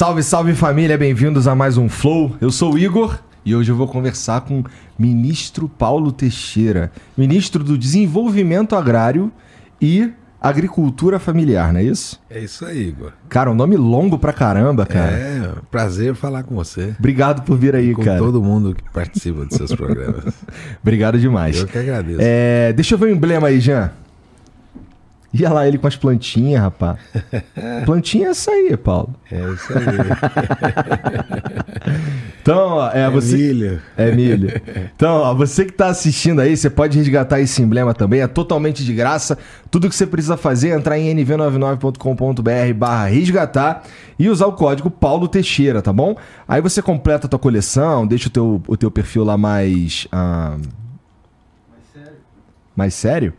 Salve, salve família, bem-vindos a mais um Flow. Eu sou o Igor e hoje eu vou conversar com o ministro Paulo Teixeira, ministro do Desenvolvimento Agrário e Agricultura Familiar, não é isso? É isso aí, Igor. Cara, um nome longo pra caramba, cara. É, prazer falar com você. Obrigado por vir aí, com cara. Com todo mundo que participa dos seus programas. Obrigado demais. Eu que agradeço. É, deixa eu ver o emblema aí, Jean. Ia lá ele com as plantinhas, rapaz. Plantinha é essa aí, Paulo. É isso aí. então, ó, é, é você. Milho. É milho. Então, ó, você que está assistindo aí, você pode resgatar esse emblema também, é totalmente de graça. Tudo que você precisa fazer é entrar em nv99.com.br barra resgatar e usar o código Paulo Teixeira, tá bom? Aí você completa a tua coleção, deixa o teu, o teu perfil lá mais. Ah... Mais sério. Mais sério?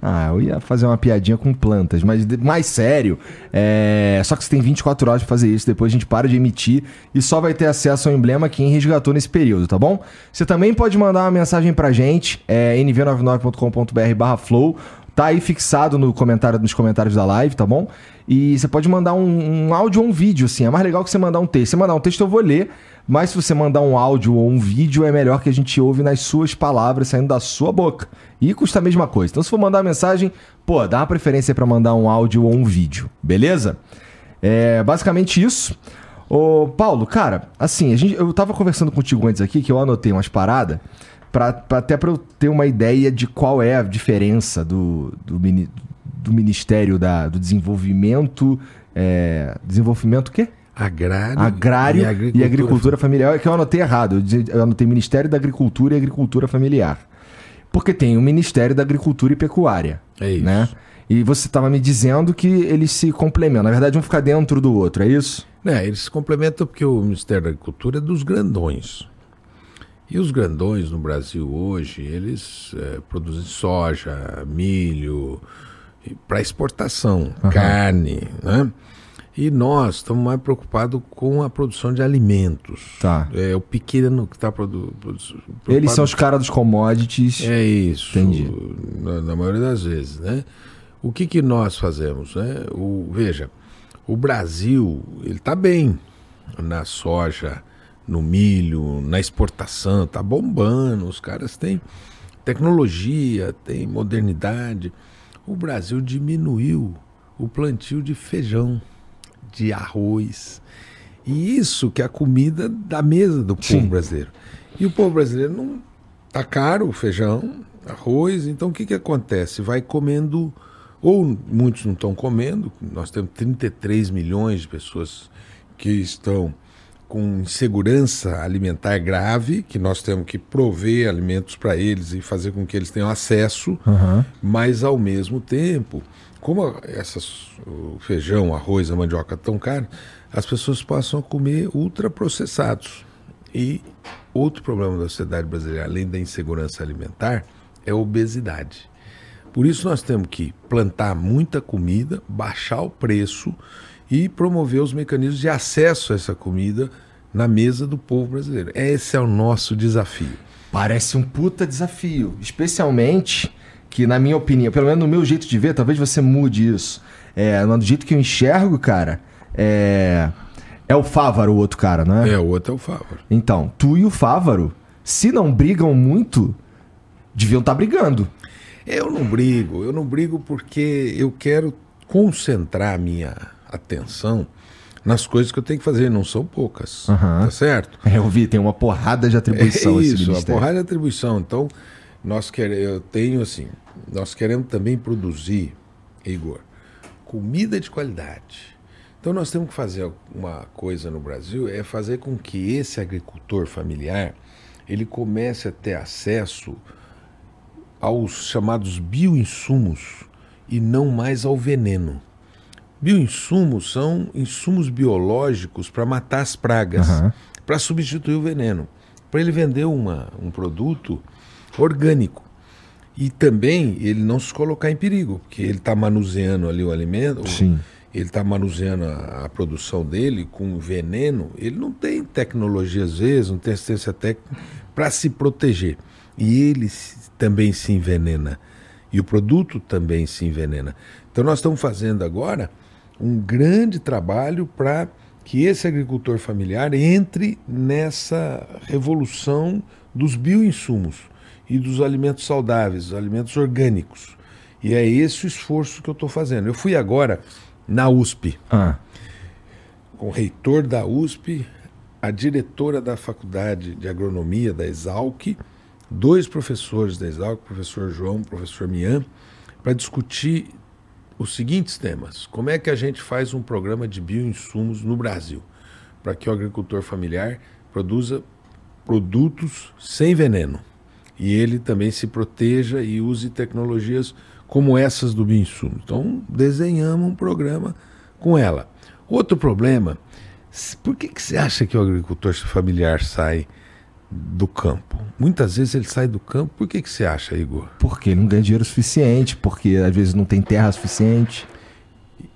Ah, eu ia fazer uma piadinha com plantas, mas mais sério. É... Só que você tem 24 horas para fazer isso, depois a gente para de emitir e só vai ter acesso ao emblema quem resgatou nesse período, tá bom? Você também pode mandar uma mensagem pra gente, é nv99.com.br flow, tá aí fixado no comentário, nos comentários da live, tá bom? E você pode mandar um, um áudio ou um vídeo, assim. É mais legal que você mandar um texto. Se você mandar um texto, eu vou ler. Mas se você mandar um áudio ou um vídeo, é melhor que a gente ouve nas suas palavras saindo da sua boca. E custa a mesma coisa. Então, se for mandar mensagem, pô, dá uma preferência para mandar um áudio ou um vídeo, beleza? É basicamente isso. Ô, Paulo, cara, assim, a gente, eu tava conversando contigo antes aqui que eu anotei umas paradas, pra, pra até para eu ter uma ideia de qual é a diferença do, do, do Ministério da, do Desenvolvimento. É, desenvolvimento o quê? Agrário, Agrário e, agricultura. e agricultura, familiar. É que eu anotei errado. Eu anotei Ministério da Agricultura e Agricultura Familiar. Porque tem o Ministério da Agricultura e Pecuária. É isso. Né? E você estava me dizendo que eles se complementam. Na verdade, um fica dentro do outro, é isso? É, eles se complementam porque o Ministério da Agricultura é dos grandões. E os grandões no Brasil hoje, eles é, produzem soja, milho, para exportação, uhum. carne, né? E nós estamos mais preocupados com a produção de alimentos. Tá. É o pequeno que está produzindo. Eles são os caras dos commodities. É isso. Entendi. Na, na, maioria das vezes, né? O que, que nós fazemos, né? O, veja, o Brasil, ele está bem na soja, no milho, na exportação, está bombando. Os caras têm tecnologia, têm modernidade. O Brasil diminuiu o plantio de feijão de arroz. E isso que é a comida da mesa do povo Sim. brasileiro. E o povo brasileiro não tá caro o feijão, arroz, então o que que acontece? Vai comendo ou muitos não estão comendo, nós temos 33 milhões de pessoas que estão com insegurança alimentar grave, que nós temos que prover alimentos para eles e fazer com que eles tenham acesso, uhum. mas ao mesmo tempo como essas, o feijão, arroz, a mandioca tão caro, as pessoas passam a comer ultraprocessados. E outro problema da sociedade brasileira, além da insegurança alimentar, é a obesidade. Por isso nós temos que plantar muita comida, baixar o preço e promover os mecanismos de acesso a essa comida na mesa do povo brasileiro. Esse é o nosso desafio. Parece um puta desafio, especialmente que na minha opinião, pelo menos no meu jeito de ver, talvez você mude isso. É, do jeito que eu enxergo, cara, é. É o Fávaro o outro cara, não é? É, o outro é o Fávaro. Então, tu e o Fávaro, se não brigam muito, deviam estar tá brigando. Eu não brigo, eu não brigo porque eu quero concentrar a minha atenção nas coisas que eu tenho que fazer, não são poucas. Uhum. Tá certo? É, eu vi, tem uma porrada de atribuição é isso, uma porrada de atribuição. Então, nós queremos, eu tenho assim, nós queremos também produzir, Igor, comida de qualidade. Então nós temos que fazer uma coisa no Brasil, é fazer com que esse agricultor familiar ele comece a ter acesso aos chamados bioinsumos e não mais ao veneno. Bioinsumos são insumos biológicos para matar as pragas, uhum. para substituir o veneno, para ele vender uma, um produto orgânico. E também ele não se colocar em perigo, porque ele está manuseando ali o alimento, Sim. ele está manuseando a, a, produção dele com veneno, ele não tem tecnologia às vezes, não tem assistência técnica para se proteger. E ele também se envenena. E o produto também se envenena. Então nós estamos fazendo agora um grande trabalho para que esse agricultor familiar entre nessa revolução dos bioinsumos e dos alimentos saudáveis, dos alimentos orgânicos. E é esse o esforço que eu estou fazendo. Eu fui agora na USP, ah. com o reitor da USP, a diretora da Faculdade de Agronomia da Exalc, dois professores da Exalc, professor João, o professor Mian, para discutir os seguintes temas. Como é que a gente faz um programa de bioinsumos no Brasil para que o agricultor familiar produza produtos sem veneno e ele também se proteja e use tecnologias como essas do bioinsumo. Então, desenhamos um programa com ela. Outro problema, por que, que você acha que o agricultor familiar sai do campo. Muitas vezes ele sai do campo, por que, que você acha, Igor? Porque ele não ganha dinheiro suficiente, porque às vezes não tem terra suficiente.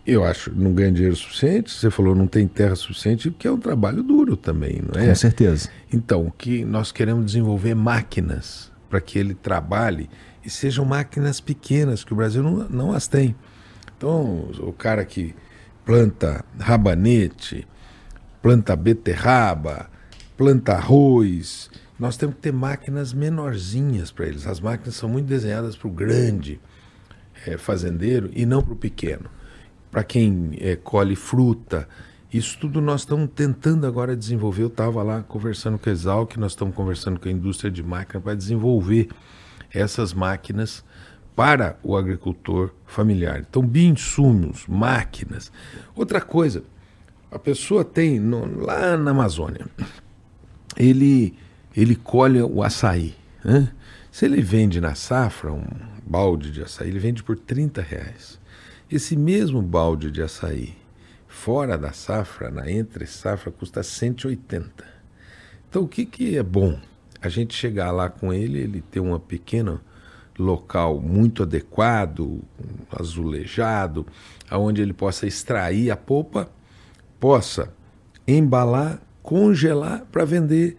Eu acho que não ganha dinheiro suficiente, você falou não tem terra suficiente, porque é um trabalho duro também, não é? Com certeza. Então, o que nós queremos desenvolver máquinas para que ele trabalhe e sejam máquinas pequenas, que o Brasil não, não as tem. Então, o cara que planta rabanete, planta beterraba, planta arroz. Nós temos que ter máquinas menorzinhas para eles. As máquinas são muito desenhadas para o grande é, fazendeiro e não para o pequeno. Para quem é, colhe fruta, isso tudo nós estamos tentando agora desenvolver. Eu estava lá conversando com a Exalc, nós estamos conversando com a indústria de máquina para desenvolver essas máquinas para o agricultor familiar. Então, bioinsumos, máquinas. Outra coisa, a pessoa tem no, lá na Amazônia, ele, ele colhe o açaí. Né? Se ele vende na safra um balde de açaí, ele vende por 30 reais. Esse mesmo balde de açaí, fora da safra, na entre safra, custa 180. Então o que, que é bom? A gente chegar lá com ele, ele ter uma pequena local muito adequado, azulejado, aonde ele possa extrair a polpa, possa embalar congelar para vender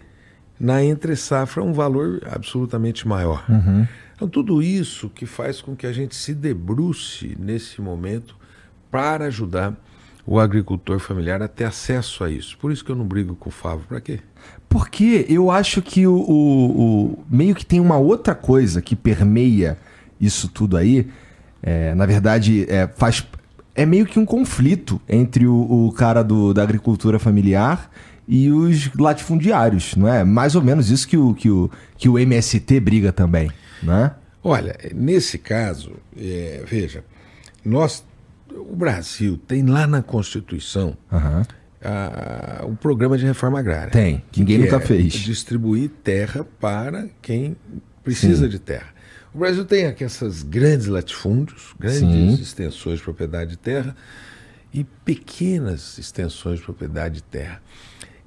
na entre safra um valor absolutamente maior. Uhum. Então, tudo isso que faz com que a gente se debruce nesse momento para ajudar o agricultor familiar a ter acesso a isso. Por isso que eu não brigo com o Fábio. Para quê? Porque eu acho que o, o, o, meio que tem uma outra coisa que permeia isso tudo aí. É, na verdade, é, faz, é meio que um conflito entre o, o cara do, da agricultura familiar e os latifundiários, não é? Mais ou menos isso que o, que o, que o MST briga também, né? Olha, nesse caso, é, veja, nós, o Brasil tem lá na Constituição uhum. a, o programa de reforma agrária. Tem, que ninguém que nunca é fez. Distribuir terra para quem precisa Sim. de terra. O Brasil tem aqui essas grandes latifúndios, grandes Sim. extensões de propriedade de terra e pequenas extensões de propriedade de terra.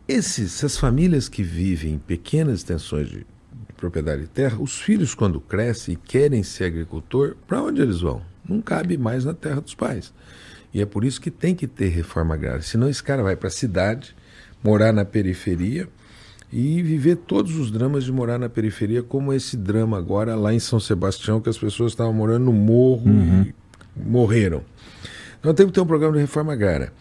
Esses, essas famílias que vivem em pequenas extensões de, de propriedade de terra, os filhos, quando crescem e querem ser agricultor, para onde eles vão? Não cabe mais na terra dos pais. E é por isso que tem que ter reforma agrária. Senão esse cara vai para a cidade, morar na periferia e viver todos os dramas de morar na periferia, como esse drama agora lá em São Sebastião, que as pessoas estavam morando no morro uhum. e morreram. Então temos que ter um programa de reforma agrária.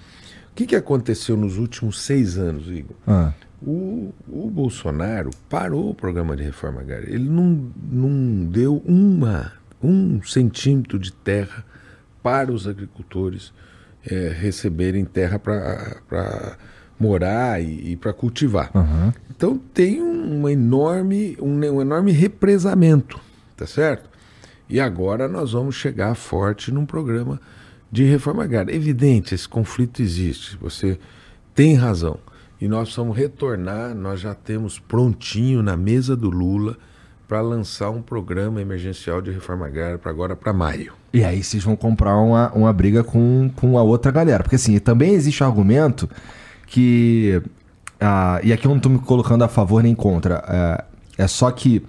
O que, que aconteceu nos últimos seis anos, Igor? Ah. O, o, Bolsonaro parou o programa de reforma agrária. Ele não, não deu uma, um centímetro de terra para os agricultores é, receberem terra para morar e, e para cultivar. Uhum. Então tem um enorme, um, um enorme represamento, tá certo? E agora nós vamos chegar forte num programa de reforma agrária. Evidente, esse conflito existe, você tem razão. E nós vamos retornar, nós já temos prontinho na mesa do Lula para lançar um programa emergencial de reforma agrária para agora para maio. E aí vocês vão comprar uma, uma briga com, com a outra galera. Porque assim, também existe argumento que. Ah, e aqui eu não estou me colocando a favor nem contra. É, é só que.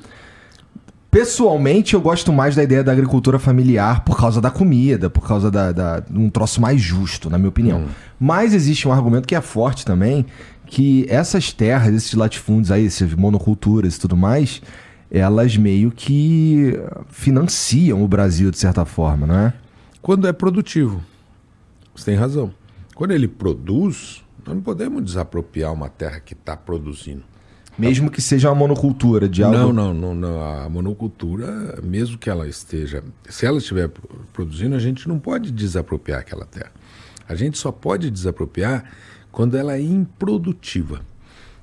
Pessoalmente, eu gosto mais da ideia da agricultura familiar por causa da comida, por causa da, da um troço mais justo, na minha opinião. Hum. Mas existe um argumento que é forte também, que essas terras, esses latifúndios aí, essas monoculturas e tudo mais, elas meio que financiam o Brasil de certa forma, não é? Quando é produtivo. Você tem razão. Quando ele produz, nós não podemos desapropriar uma terra que está produzindo. Mesmo que seja uma monocultura de algo... Não, não, não, não. A monocultura, mesmo que ela esteja... Se ela estiver produzindo, a gente não pode desapropriar aquela terra. A gente só pode desapropriar quando ela é improdutiva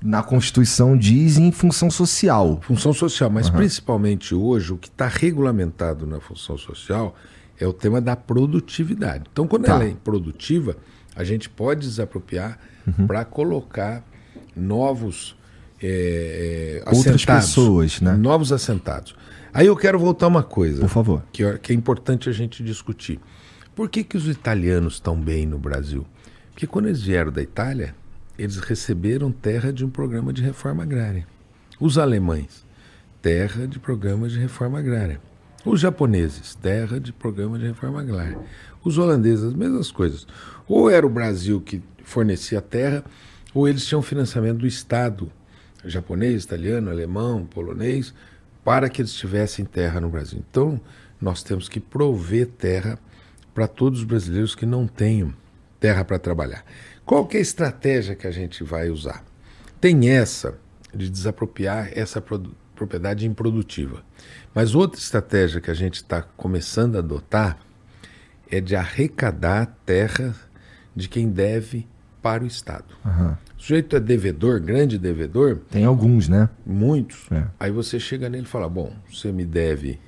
na Constituição diz em função social. Função social, mas uhum. principalmente hoje, o que está regulamentado na função social é o tema da produtividade. Então, quando tá. ela é improdutiva, a gente pode desapropriar uhum. para colocar novos é, Outras assentados, pessoas, né? Novos assentados. Aí eu quero voltar uma coisa. Por favor. Que, que é importante a gente discutir. Por que, que os italianos estão bem no Brasil? Porque quando eles vieram da Itália, eles receberam terra de um programa de reforma agrária. Os alemães, terra de programa de reforma agrária. Os japoneses, terra de programa de reforma agrária. Os holandeses, as mesmas coisas. Ou era o Brasil que fornecia terra, ou eles tinham financiamento do Estado, japonês, italiano, alemão, polonês, para que eles tivessem terra no Brasil. Então, nós temos que prover terra para todos os brasileiros que não tenham terra para trabalhar. Qual que é a estratégia que a gente vai usar? Tem essa de desapropriar essa propriedade improdutiva. Mas outra estratégia que a gente está começando a adotar é de arrecadar terra de quem deve para o Estado. Uhum. O sujeito é devedor, grande devedor. Tem alguns, né? Muitos. É. Aí você chega nele e fala: Bom, você me deve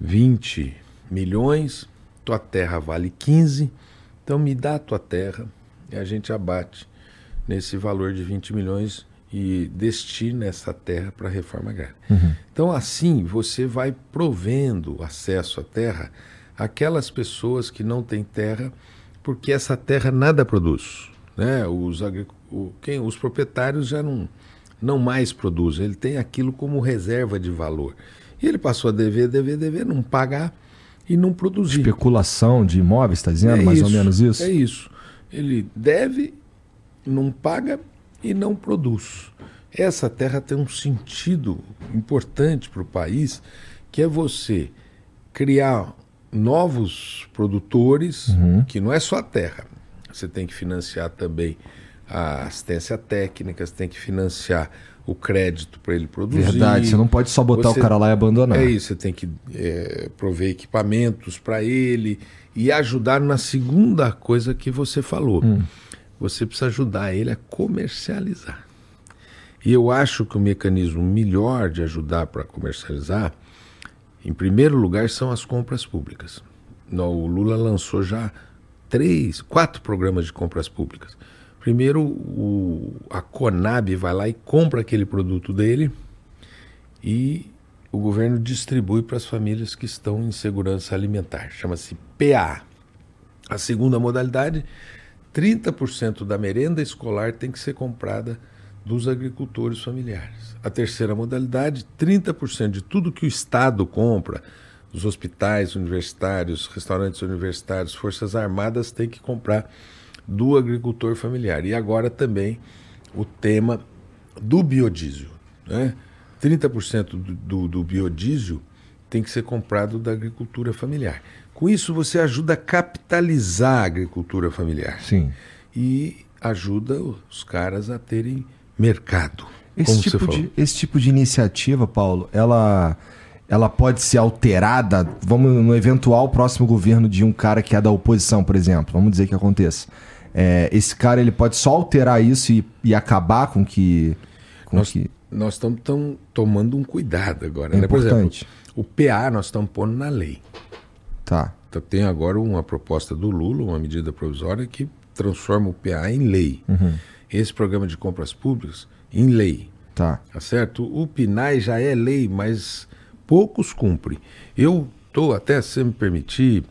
20 milhões, tua terra vale 15, então me dá a tua terra, e a gente abate nesse valor de 20 milhões e destina essa terra para a reforma agrária. Uhum. Então, assim, você vai provendo acesso à terra àquelas pessoas que não têm terra, porque essa terra nada produz. Né? Os, o, quem, os proprietários já não, não mais produzem, ele tem aquilo como reserva de valor. E ele passou a dever, dever, dever, não pagar e não produzir. Especulação de imóveis, está dizendo? É mais isso, ou menos isso? É isso. Ele deve, não paga e não produz. Essa terra tem um sentido importante para o país, que é você criar novos produtores, uhum. que não é só a terra. Você tem que financiar também a assistência técnica, você tem que financiar o crédito para ele produzir. Verdade, você não pode só botar você, o cara lá e abandonar. É isso, você tem que é, prover equipamentos para ele, e ajudar na segunda coisa que você falou. Hum. Você precisa ajudar ele a comercializar. E eu acho que o mecanismo melhor de ajudar para comercializar, em primeiro lugar, são as compras públicas. O Lula lançou já três, quatro programas de compras públicas. Primeiro, o, a Conab vai lá e compra aquele produto dele e o governo distribui para as famílias que estão em segurança alimentar. Chama-se PA. A segunda modalidade, 30% da merenda escolar tem que ser comprada dos agricultores familiares. A terceira modalidade, 30% de tudo que o Estado compra, os hospitais universitários, restaurantes universitários, forças armadas tem que comprar do agricultor familiar. E agora também o tema do biodiesel. Né? 30% do, do, do biodiesel tem que ser comprado da agricultura familiar. Com isso, você ajuda a capitalizar a agricultura familiar. Sim. E ajuda os caras a terem mercado. Esse, tipo de, esse tipo de iniciativa, Paulo, ela, ela pode ser alterada, vamos no eventual próximo governo de um cara que é da oposição, por exemplo, vamos dizer que aconteça. É, esse cara ele pode só alterar isso e, e acabar com que. Com nós, que nós estamos tomando um cuidado agora. É né? Por exemplo, o PA nós estamos pondo na lei. Tá. Então, tem agora uma proposta do Lula, uma medida provisória que transforma o PA em lei. Uhum. Esse programa de compras públicas em lei. Tá. Tá certo? O PNAE já é lei, mas poucos cumprem. Eu estou, até se me permitir,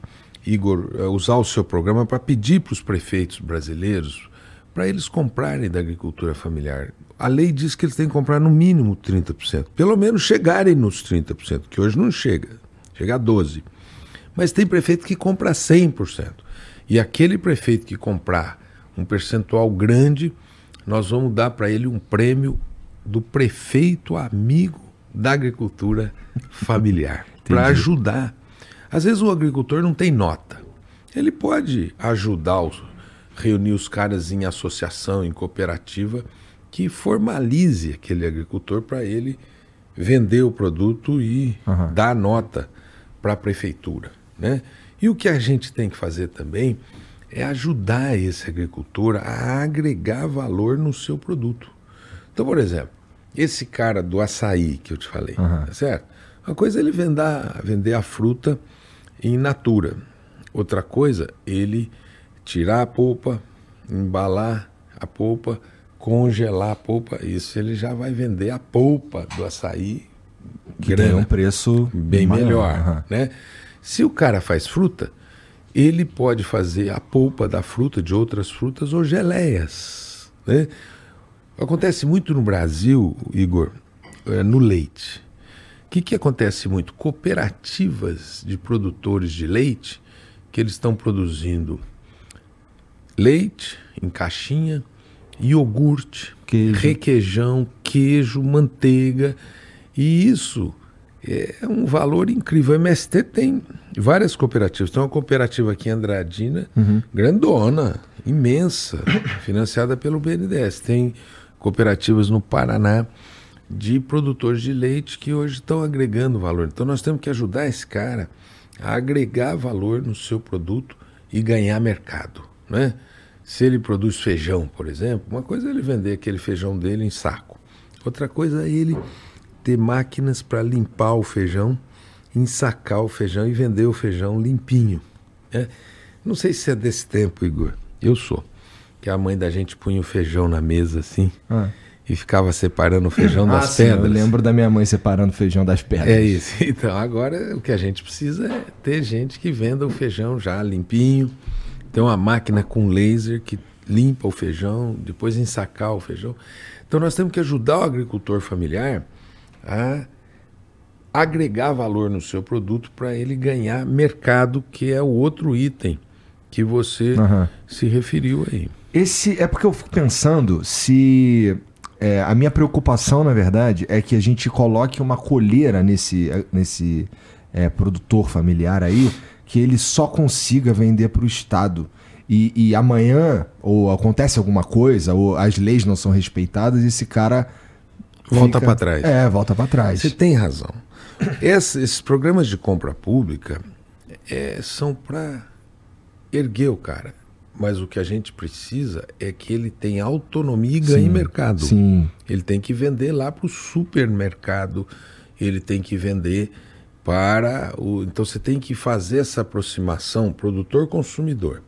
Igor, eh, usar o seu programa para pedir para os prefeitos brasileiros para eles comprarem da agricultura familiar. A lei diz que eles têm que comprar no mínimo 30%, pelo menos chegarem nos 30%, que hoje não chega, chega a 12%. Mas tem prefeito que compra 100%. E aquele prefeito que comprar um percentual grande, nós vamos dar para ele um prêmio do prefeito amigo da agricultura familiar, para ajudar. Às vezes o agricultor não tem nota. Ele pode ajudar, os, reunir os caras em associação, em cooperativa, que formalize aquele agricultor para ele vender o produto e uhum. dar nota para a prefeitura. Né? E o que a gente tem que fazer também é ajudar esse agricultor a agregar valor no seu produto. Então, por exemplo, esse cara do açaí que eu te falei, uhum. tá certo? Uma coisa é ele vender, vender a fruta em natura. Outra coisa, ele tirar a polpa, embalar a polpa, congelar a polpa. Isso ele já vai vender a polpa do açaí. Que tem um preço bem maior, melhor. Uhum. Né? Se o cara faz fruta, ele pode fazer a polpa da fruta, de outras frutas ou geleias. Né? Acontece muito no Brasil, Igor, é, no leite. O que, que acontece muito? Cooperativas de produtores de leite que eles estão produzindo leite em caixinha, iogurte, queijo. requeijão, queijo, manteiga. E isso é um valor incrível. O MST tem várias cooperativas. Tem uma cooperativa aqui em Andradina, uhum. grandona, imensa, financiada pelo BNDES. Tem cooperativas no Paraná de produtores de leite que hoje estão agregando valor. Então nós temos que ajudar esse cara a agregar valor no seu produto e ganhar mercado, né? Se ele produz feijão, por exemplo, uma coisa é ele vender aquele feijão dele em saco. Outra coisa é ele ter máquinas para limpar o feijão, ensacar o feijão e vender o feijão limpinho. Né? Não sei se é desse tempo, Igor. Eu sou. Que a mãe da gente punha o feijão na mesa assim. Ah e ficava separando o feijão ah, das sim, pedras. Eu lembro da minha mãe separando o feijão das pedras. É isso. Então agora o que a gente precisa é ter gente que venda o feijão já limpinho. Tem uma máquina com laser que limpa o feijão, depois ensacar o feijão. Então nós temos que ajudar o agricultor familiar a agregar valor no seu produto para ele ganhar mercado, que é o outro item que você uhum. se referiu aí. Esse é porque eu fico pensando se é, a minha preocupação, na verdade, é que a gente coloque uma colheira nesse, nesse é, produtor familiar aí, que ele só consiga vender para o Estado. E, e, amanhã, ou acontece alguma coisa, ou as leis não são respeitadas, e esse cara. Volta para trás. É, volta para trás. Você tem razão. Esses, esses programas de compra pública é, são para erguer o cara mas o que a gente precisa é que ele tenha autonomia e ganhe sim, mercado. Sim. Ele tem que vender lá para o supermercado, ele tem que vender para o. Então você tem que fazer essa aproximação produtor-consumidor.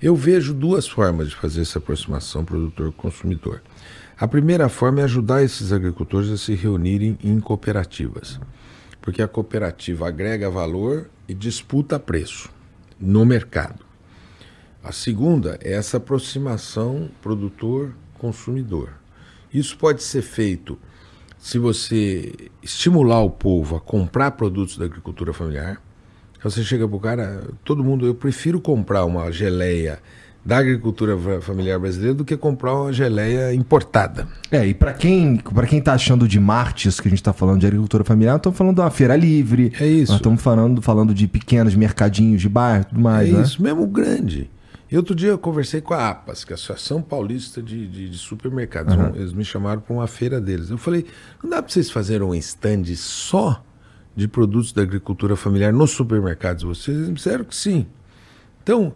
Eu vejo duas formas de fazer essa aproximação produtor-consumidor. A primeira forma é ajudar esses agricultores a se reunirem em cooperativas, porque a cooperativa agrega valor e disputa preço no mercado. A segunda é essa aproximação produtor-consumidor. Isso pode ser feito se você estimular o povo a comprar produtos da agricultura familiar. Você chega para o cara, todo mundo, eu prefiro comprar uma geleia da agricultura familiar brasileira do que comprar uma geleia importada. É, e para quem para quem tá achando de martes que a gente está falando de agricultura familiar, estamos falando de uma feira livre. É isso. Nós estamos falando, falando de pequenos mercadinhos de bairro e tudo mais. É né? isso, mesmo grande. E outro dia eu conversei com a APAS, que é a Associação Paulista de, de, de Supermercados. Uhum. Eles me chamaram para uma feira deles. Eu falei, não dá para vocês fazerem um stand só de produtos da agricultura familiar nos supermercados? Vocês me disseram que sim. Então,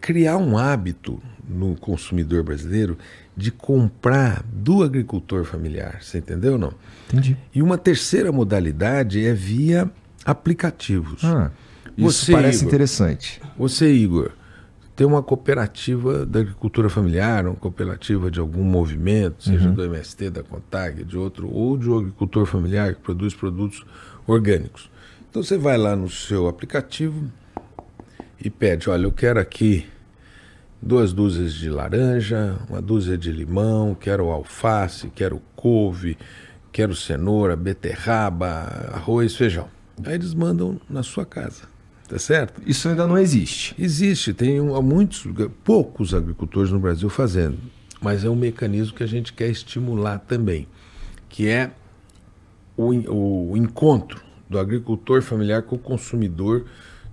criar um hábito no consumidor brasileiro de comprar do agricultor familiar. Você entendeu ou não? Entendi. E uma terceira modalidade é via aplicativos. Ah, isso você, parece Igor, interessante. Você, Igor ter uma cooperativa da agricultura familiar, uma cooperativa de algum movimento, seja Uhum. do MST, da CONTAG, de outro, ou de um agricultor familiar que produz produtos orgânicos. Então você vai lá no seu aplicativo e pede, olha, eu quero aqui duas dúzias de laranja, uma dúzia de limão, quero alface, quero couve, quero cenoura, beterraba, arroz, feijão. Aí eles mandam na sua casa. Tá certo? Isso ainda não existe. Existe, tem um, muitos, poucos agricultores no Brasil fazendo, mas é um mecanismo que a gente quer estimular também, que é o, o encontro do agricultor familiar com o consumidor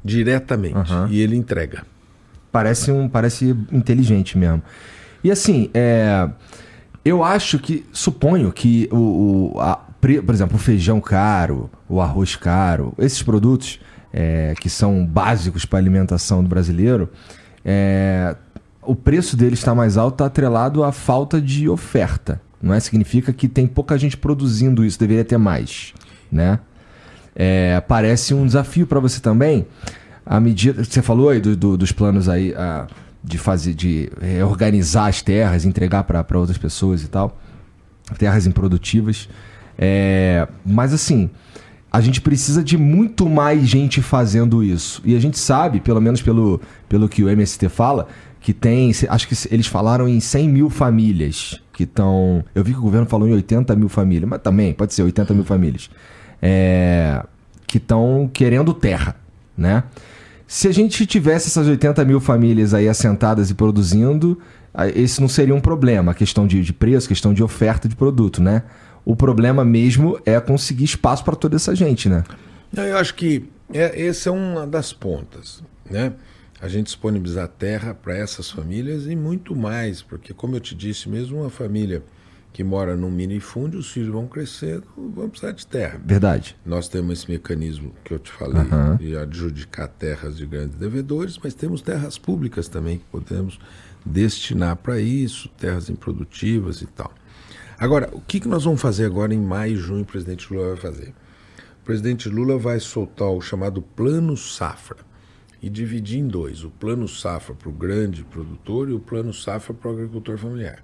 diretamente Aham. e ele entrega. Parece um, parece inteligente mesmo. E assim, é, eu acho que, suponho que o, o- a- por exemplo, o feijão caro, o arroz caro, esses produtos é, que são básicos para a alimentação do brasileiro, é, o preço deles está mais alto, está atrelado à falta de oferta. Não é? Significa que tem pouca gente produzindo isso, deveria ter mais, né? É, parece um desafio para você também. À medida você falou aí do- do- dos planos aí ah, de fazer, de reorganizar as terras, entregar para outras pessoas e tal, terras improdutivas. É, mas assim, a gente precisa de muito mais gente fazendo isso. E a gente sabe, pelo menos pelo, pelo que o MST fala, que tem, acho que eles falaram em 100 mil famílias que estão. Eu vi que o governo falou em 80 mil famílias, mas também pode ser 80 mil famílias é, que estão querendo terra, né? Se a gente tivesse essas 80 mil famílias aí assentadas e produzindo, esse não seria um problema, a questão de, de preço, questão de oferta de produto, né? O problema mesmo é conseguir espaço para toda essa gente, né? Eu acho que é, essa é uma das pontas, né? A gente disponibilizar terra para essas famílias e muito mais, porque como eu te disse, mesmo uma família que mora num minifúndio, os filhos vão crescendo, vão precisar de terra. Verdade. Nós temos esse mecanismo que eu te falei Aham. de adjudicar terras de grandes devedores, mas temos terras públicas também que podemos destinar para isso, terras improdutivas e tal. Agora, o que, que nós vamos fazer agora em maio e junho o presidente Lula vai fazer? O presidente Lula vai soltar o chamado Plano Safra e dividir em dois: o Plano Safra para o grande produtor e o Plano Safra para o agricultor familiar.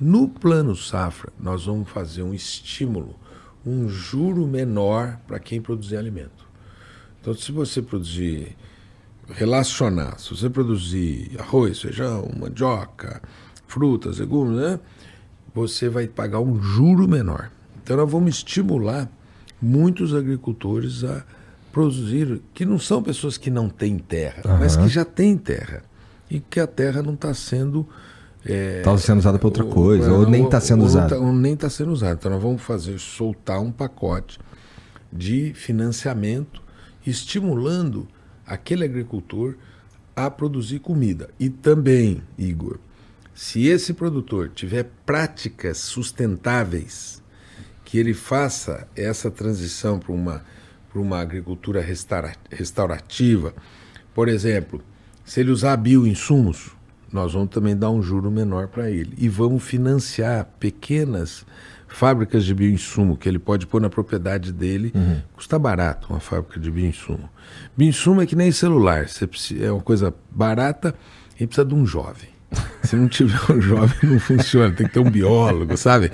No Plano Safra, nós vamos fazer um estímulo, um juro menor para quem produzir alimento. Então, se você produzir, relacionar, se você produzir arroz, feijão, mandioca, frutas, legumes, né? Você vai pagar um juro menor. Então nós vamos estimular muitos agricultores a produzir, que não são pessoas que não têm terra, mas que já têm terra. E que a terra não está sendo. é, Está sendo usada para outra coisa, ou não, nem está sendo ou usada. tá- ou nem está sendo usada. Então nós vamos fazer, soltar um pacote de financiamento estimulando aquele agricultor a produzir comida. E também, Igor, se esse produtor tiver práticas sustentáveis, que ele faça essa transição para uma, para uma agricultura restaura- restaurativa, por exemplo, se ele usar bioinsumos, nós vamos também dar um juro menor para ele. E vamos financiar pequenas fábricas de bioinsumo que ele pode pôr na propriedade dele. Custa barato uma fábrica de bioinsumo. Bioinsumo é que nem celular. É uma coisa barata e precisa de um jovem. Se não tiver um jovem, não funciona. Tem que ter um biólogo, sabe?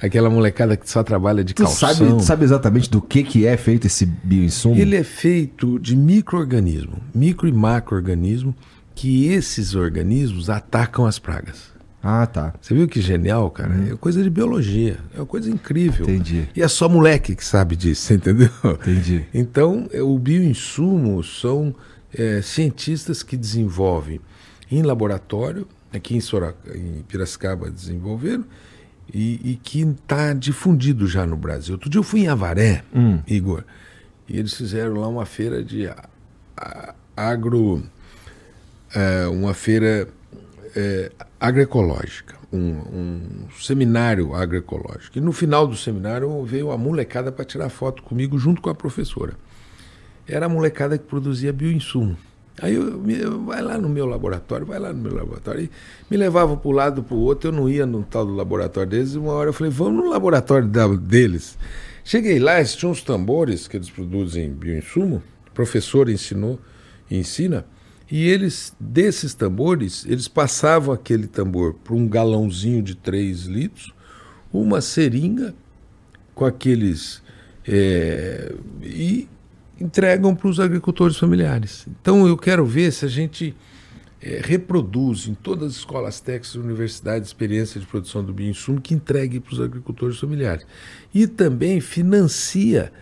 Aquela molecada que só trabalha de Tu calção. sabe, tu sabe exatamente do que, que é feito esse bioinsumo? Ele é feito de micro-organismo, micro e macro-organismo, que esses organismos atacam as pragas. Ah, tá. Você viu que genial, cara? É coisa de biologia, é uma coisa incrível. Entendi. E é só moleque que sabe disso, entendeu? Entendi. Então, é, o bioinsumo são é, cientistas que desenvolvem em laboratório, aqui em, Sora- em Piracicaba desenvolveram, e, e que está difundido já no Brasil. Outro dia eu fui em Avaré, Igor, e eles fizeram lá uma feira de a- a- agro. é, uma feira é, agroecológica, um, um seminário agroecológico. E no final do seminário veio a molecada para tirar foto comigo junto com a professora. Era a molecada que produzia bioinsumo. Aí eu, vai lá no meu laboratório, vai lá no meu laboratório. E me levavam para um lado para o outro, eu não ia no tal do laboratório deles. E uma hora eu falei, vamos no laboratório da- deles. Cheguei lá, eles tinham uns tambores que eles produzem bioinsumo. O professor ensinou, ensina. E eles, desses tambores, eles passavam aquele tambor para um galãozinho de 3 litros, uma seringa com aqueles. É, e entregam para os agricultores familiares. Então eu quero ver se a gente é, reproduz em todas as escolas técnicas universidades experiência de produção do bioinsumo que entregue para os agricultores familiares. E também financia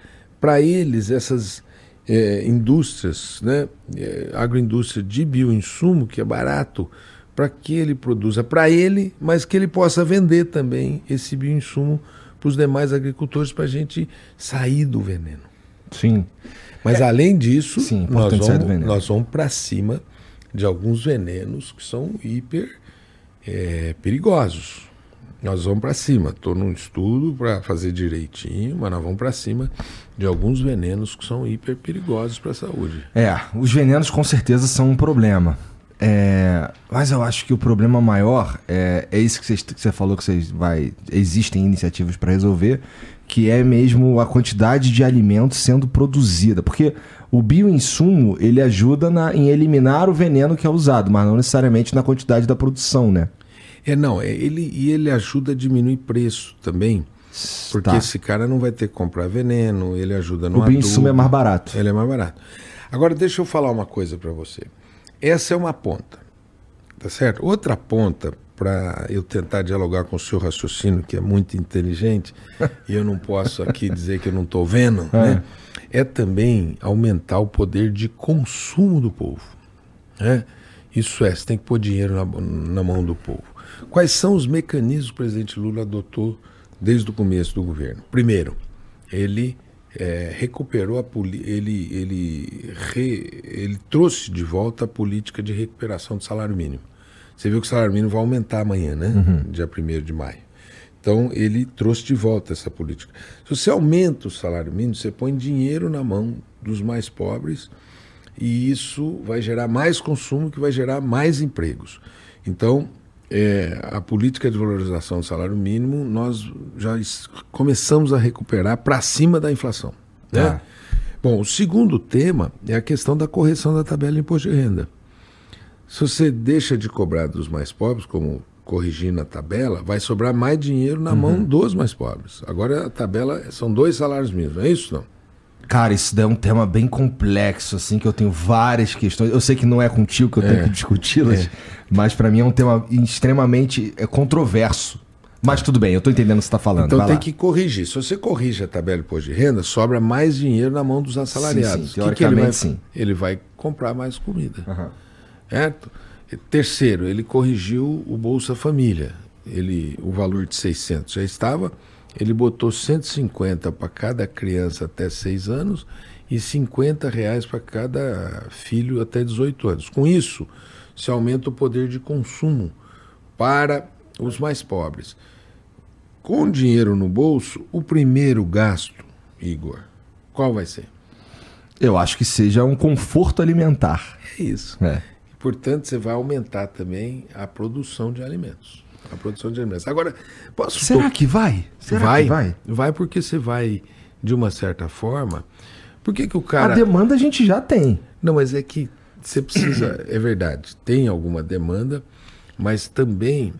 para eles essas é, indústrias, né, é, agroindústria de bioinsumo, que é barato, para que ele produza para ele, mas que ele possa vender também esse bioinsumo para os demais agricultores para a gente sair do veneno. Sim. Mas é. além disso, Sim, nós vamos, nós vamos para cima de alguns venenos que são hiper é, perigosos. Nós vamos para cima. Estou num estudo para fazer direitinho, mas nós vamos para cima de alguns venenos que são hiper perigosos para a saúde. É, os venenos com certeza são um problema. É, mas eu acho que o problema maior é, é isso que você, falou que você vai. Existem iniciativas para resolver, que é mesmo a quantidade de alimento sendo produzida. Porque o bioinsumo ele ajuda na, em eliminar o veneno que é usado, mas não necessariamente na quantidade da produção, né? É, não, é, ele, e ele ajuda a diminuir preço também. Porque tá. esse cara não vai ter que comprar veneno, ele ajuda no O bioinsumo é mais barato. Ele é mais barato. Agora, deixa eu falar uma coisa para você. Essa é uma ponta, tá certo? Outra ponta, para eu tentar dialogar com o seu raciocínio, que é muito inteligente, e eu não posso aqui dizer que eu não estou vendo, é. né? é também aumentar o poder de consumo do povo. Né? Isso é, você tem que pôr dinheiro na, na mão do povo. Quais são os mecanismos que o presidente Lula adotou desde o começo do governo? Primeiro, ele é, recuperou a ele ele re, ele trouxe de volta a política de recuperação do salário mínimo. Você viu que o salário mínimo vai aumentar amanhã, né? Uhum. Dia 1 de maio. Então, ele trouxe de volta essa política. Se você aumenta o salário mínimo, você põe dinheiro na mão dos mais pobres e isso vai gerar mais consumo, que vai gerar mais empregos. Então, é, a política de valorização do salário mínimo, nós já começamos a recuperar para cima da inflação. Né? Ah. Bom, o segundo tema é a questão da correção da tabela de imposto de renda. Se você deixa de cobrar dos mais pobres, como corrigindo a tabela, vai sobrar mais dinheiro na uhum. mão dos mais pobres. Agora a tabela são dois salários mínimos, é isso não? Cara, isso daí é um tema bem complexo, assim, que eu tenho várias questões. Eu sei que não é contigo que eu tenho é. que discuti-las, é. mas para mim é um tema extremamente é, controverso. Mas tudo bem, eu estou entendendo o que você está falando. Então Vai tem lá. que corrigir. Se você corrige a tabela de imposto de renda, sobra mais dinheiro na mão dos assalariados. Sim, sim. Teoricamente, que que ele vai, sim. Ele vai comprar mais comida. Uhum. Certo? Terceiro, ele corrigiu o Bolsa Família. Ele, o valor de 600 já estava, ele botou 150 para cada criança até 6 anos e 50 reais para cada filho até 18 anos. Com isso, se aumenta o poder de consumo para os mais pobres. Com dinheiro no bolso, o primeiro gasto, Igor, qual vai ser? Eu acho que seja um conforto alimentar. É isso. É. Portanto, você vai aumentar também a produção de alimentos. A produção de alimentos. Agora, posso. Será que vai? Será vai, que vai? Vai porque você vai, de uma certa forma. Por que, que o cara. A demanda a gente já tem. Não, mas é que você precisa. é verdade, tem alguma demanda, mas também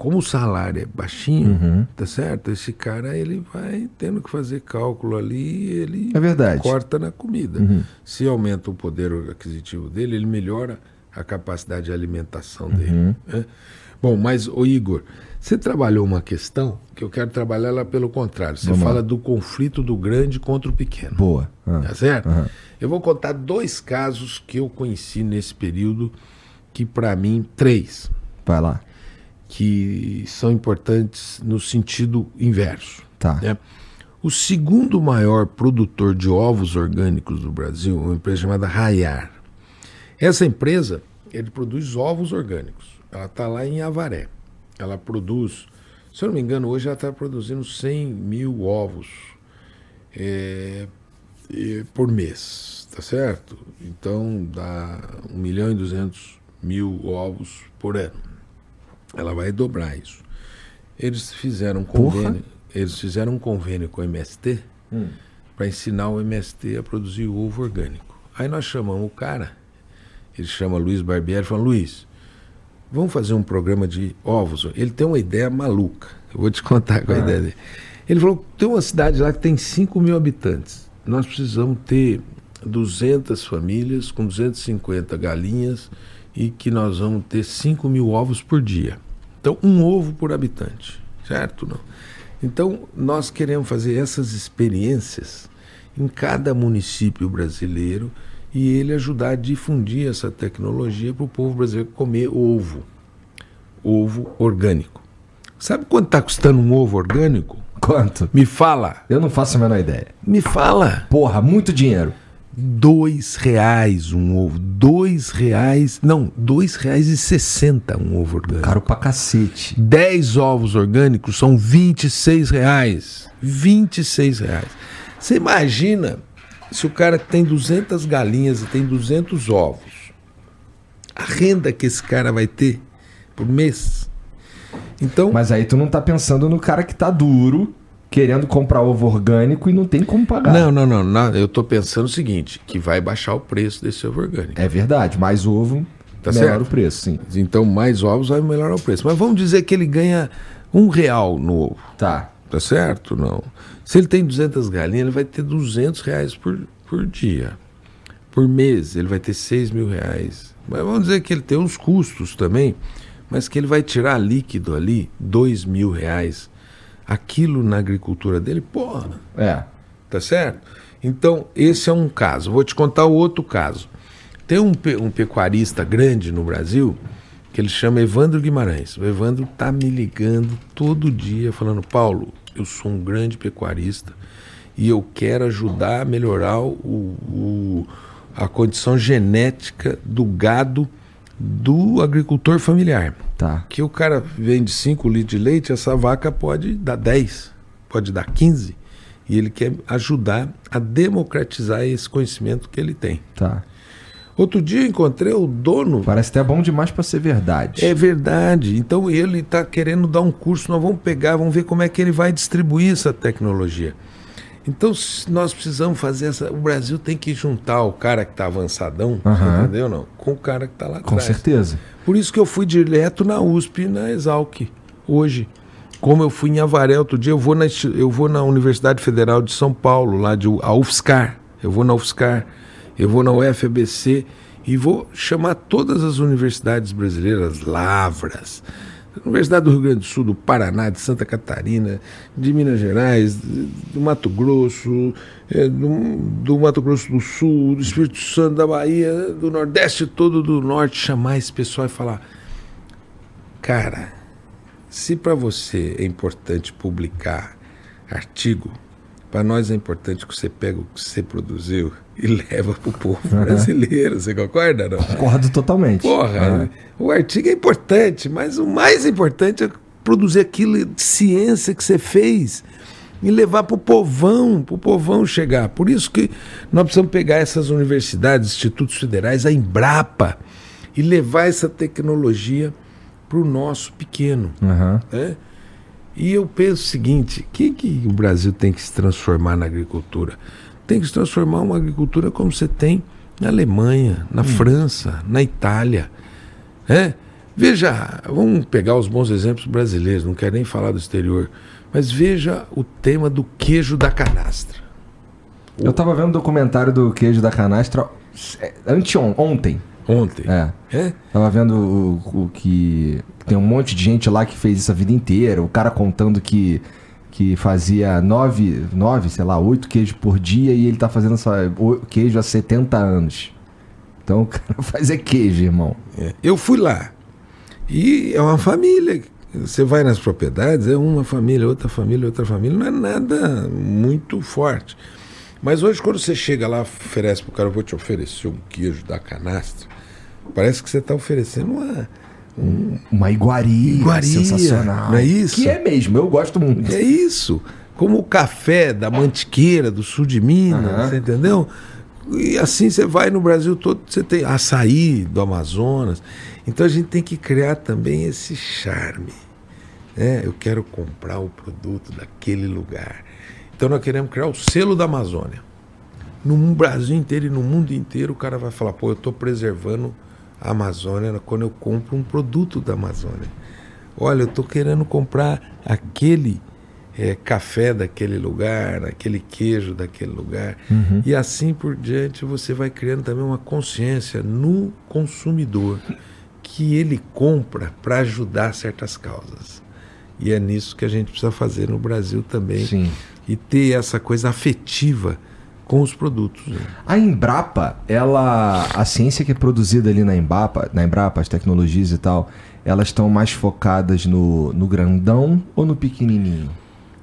como o salário é baixinho, uhum. tá certo? Esse cara ele vai tendo que fazer cálculo ali, ele é verdade. corta na comida. Uhum. Se aumenta o poder aquisitivo dele, ele melhora a capacidade de alimentação dele. Uhum. Né? Bom, mas o Igor, você trabalhou uma questão que eu quero trabalhar ela pelo contrário. Você Vamos fala lá. do conflito do grande contra o pequeno. Boa. Ah. Tá certo? Uhum. Eu vou contar dois casos que eu conheci nesse período, que para mim, três. Vai lá. Que são importantes no sentido inverso. Tá. Né? O segundo maior produtor de ovos orgânicos do Brasil é uma empresa chamada Rayar. Essa empresa, ele produz ovos orgânicos. Ela está lá em Avaré. Ela produz, se eu não me engano, hoje ela está produzindo 100 mil ovos é, por mês, tá certo? Então dá 1 milhão e 200 mil ovos por ano. Ela vai dobrar isso. Eles fizeram um convênio, eles fizeram um convênio com o MST hum. para ensinar o MST a produzir ovo orgânico. Aí nós chamamos o cara ele chama Luiz Barbieri, fala, Luiz, vamos fazer um programa de ovos. Ele tem uma ideia maluca. Eu vou te contar qual é a ideia dele. Ele falou, tem uma cidade lá que tem 5 mil habitantes. Nós precisamos ter 200 famílias com 250 galinhas e que nós vamos ter 5 mil ovos por dia. Então, um ovo por habitante, certo? Não? Então, nós queremos fazer essas experiências em cada município brasileiro e ele ajudar a difundir essa tecnologia para o povo brasileiro comer ovo, ovo orgânico. Sabe quanto está custando um ovo orgânico? Quanto? Me fala. Eu não faço a menor ideia. Me fala. Porra, muito dinheiro. Dois reais um ovo. Dois reais. Não, dois reais e sessenta um ovo orgânico. Caro pra cacete. Dez ovos orgânicos são 26 reais. 26 reais. Você imagina se o cara tem 200 galinhas e tem 200 ovos. A renda que esse cara vai ter por mês. Então, Mas aí tu não tá pensando no cara que tá duro, querendo comprar ovo orgânico e não tem como pagar. não, não, não, não. Eu tô pensando o seguinte, que vai baixar o preço desse ovo orgânico. É verdade, mais ovo, Tá melhor certo. o preço, sim. Então, mais ovos vai melhorar o preço. Mas vamos dizer que ele ganha um real no ovo. Tá. Tá certo? Não. Se ele tem 200 galinhas, ele vai ter 200 reais por, por dia. Por mês, ele vai ter 6 mil reais. Mas vamos dizer que ele tem uns custos também, mas que ele vai tirar líquido ali, 2 mil reais. Aquilo na agricultura dele, porra, É. tá certo? Então, esse é um caso. Vou te contar o outro caso. Tem um, pe- um pecuarista grande no Brasil que ele chama Evandro Guimarães. O Evandro tá me ligando todo dia falando: Paulo, eu sou um grande pecuarista e eu quero ajudar a melhorar o, o- a condição genética do gado do agricultor familiar. Tá. Que o cara vende 5 litros de leite, essa vaca pode dar 10, pode dar 15. E ele quer ajudar a democratizar esse conhecimento que ele tem. Tá. Outro dia eu encontrei o dono. Parece até bom demais pra ser verdade. É verdade. Então ele está querendo dar um curso. Nós vamos pegar, vamos ver como é que ele vai distribuir essa tecnologia. Então nós precisamos fazer essa. O Brasil tem que juntar o cara que está avançadão, Aham. entendeu? Não, com o cara que está lá Com atrás. certeza. Por isso que eu fui direto na USP e na Exalc hoje. Como eu fui em Avaré outro dia, eu vou na, eu vou na Universidade Federal de São Paulo, lá de a UFSCar. Eu vou na UFSCar, eu vou na UFABC e vou chamar todas as universidades brasileiras, Lavras, Universidade do Rio Grande do Sul, do Paraná, de Santa Catarina, de Minas Gerais, do Mato Grosso, eh, do, do Mato Grosso do Sul, do Espírito Santo, da Bahia, do Nordeste todo, do Norte, chamar esse pessoal e falar: cara, se para você é importante publicar artigo, para nós é importante que você pega o que você produziu e leva para o povo brasileiro. Você concorda? Não? Concordo totalmente. Porra, o artigo é importante, mas o mais importante é produzir aquilo de ciência que você fez e levar para o povão, para o povão chegar. Por isso que nós precisamos pegar essas universidades, institutos federais, a Embrapa, e levar essa tecnologia para o nosso pequeno. Aham. né? E eu penso o seguinte: o que, que o Brasil tem que se transformar na agricultura? Tem que se transformar uma agricultura como você tem na Alemanha, na França, na Itália. né? Veja, vamos pegar os bons exemplos brasileiros, não quero nem falar do exterior, mas veja o tema do queijo da canastra. Eu tava vendo o documentário do queijo da canastra é, anteon, ontem. Ontem. É. É? Tava vendo o, o que. Tem um monte de gente lá que fez isso a vida inteira. O cara contando que, que fazia nove, nove, sei lá, oito queijos por dia e ele tá fazendo o- queijo há 70 anos. Então o cara faz é queijo, irmão. É. Eu fui lá. E é uma família. Você vai nas propriedades, é uma família, outra família, outra família. Não é nada muito forte. Mas hoje, quando você chega lá, oferece para o cara, eu vou te oferecer um queijo da canastra. Parece que você está oferecendo uma. Uma iguaria, Iguaria, sensacional. é isso? Que é mesmo, eu gosto muito. É isso. Como o café da Mantiqueira, do sul de Minas, você entendeu? E assim você vai no Brasil todo, você tem açaí do Amazonas. Então a gente tem que criar também esse charme. né? Eu quero comprar o produto daquele lugar. Então nós queremos criar o selo da Amazônia. No Brasil inteiro e no mundo inteiro o cara vai falar, pô, eu estou preservando Amazônia quando eu compro um produto da Amazônia. Olha, eu estou querendo comprar aquele é, café daquele lugar, aquele queijo daquele lugar. Uhum. E assim por diante você vai criando também uma consciência no consumidor que ele compra para ajudar certas causas. E é nisso que a gente precisa fazer no Brasil também. Sim. E ter essa coisa afetiva com os produtos. Né? A Embrapa, ela, a ciência que é produzida ali na Embrapa, na Embrapa, as tecnologias e tal, elas estão mais focadas no, no grandão ou no pequenininho?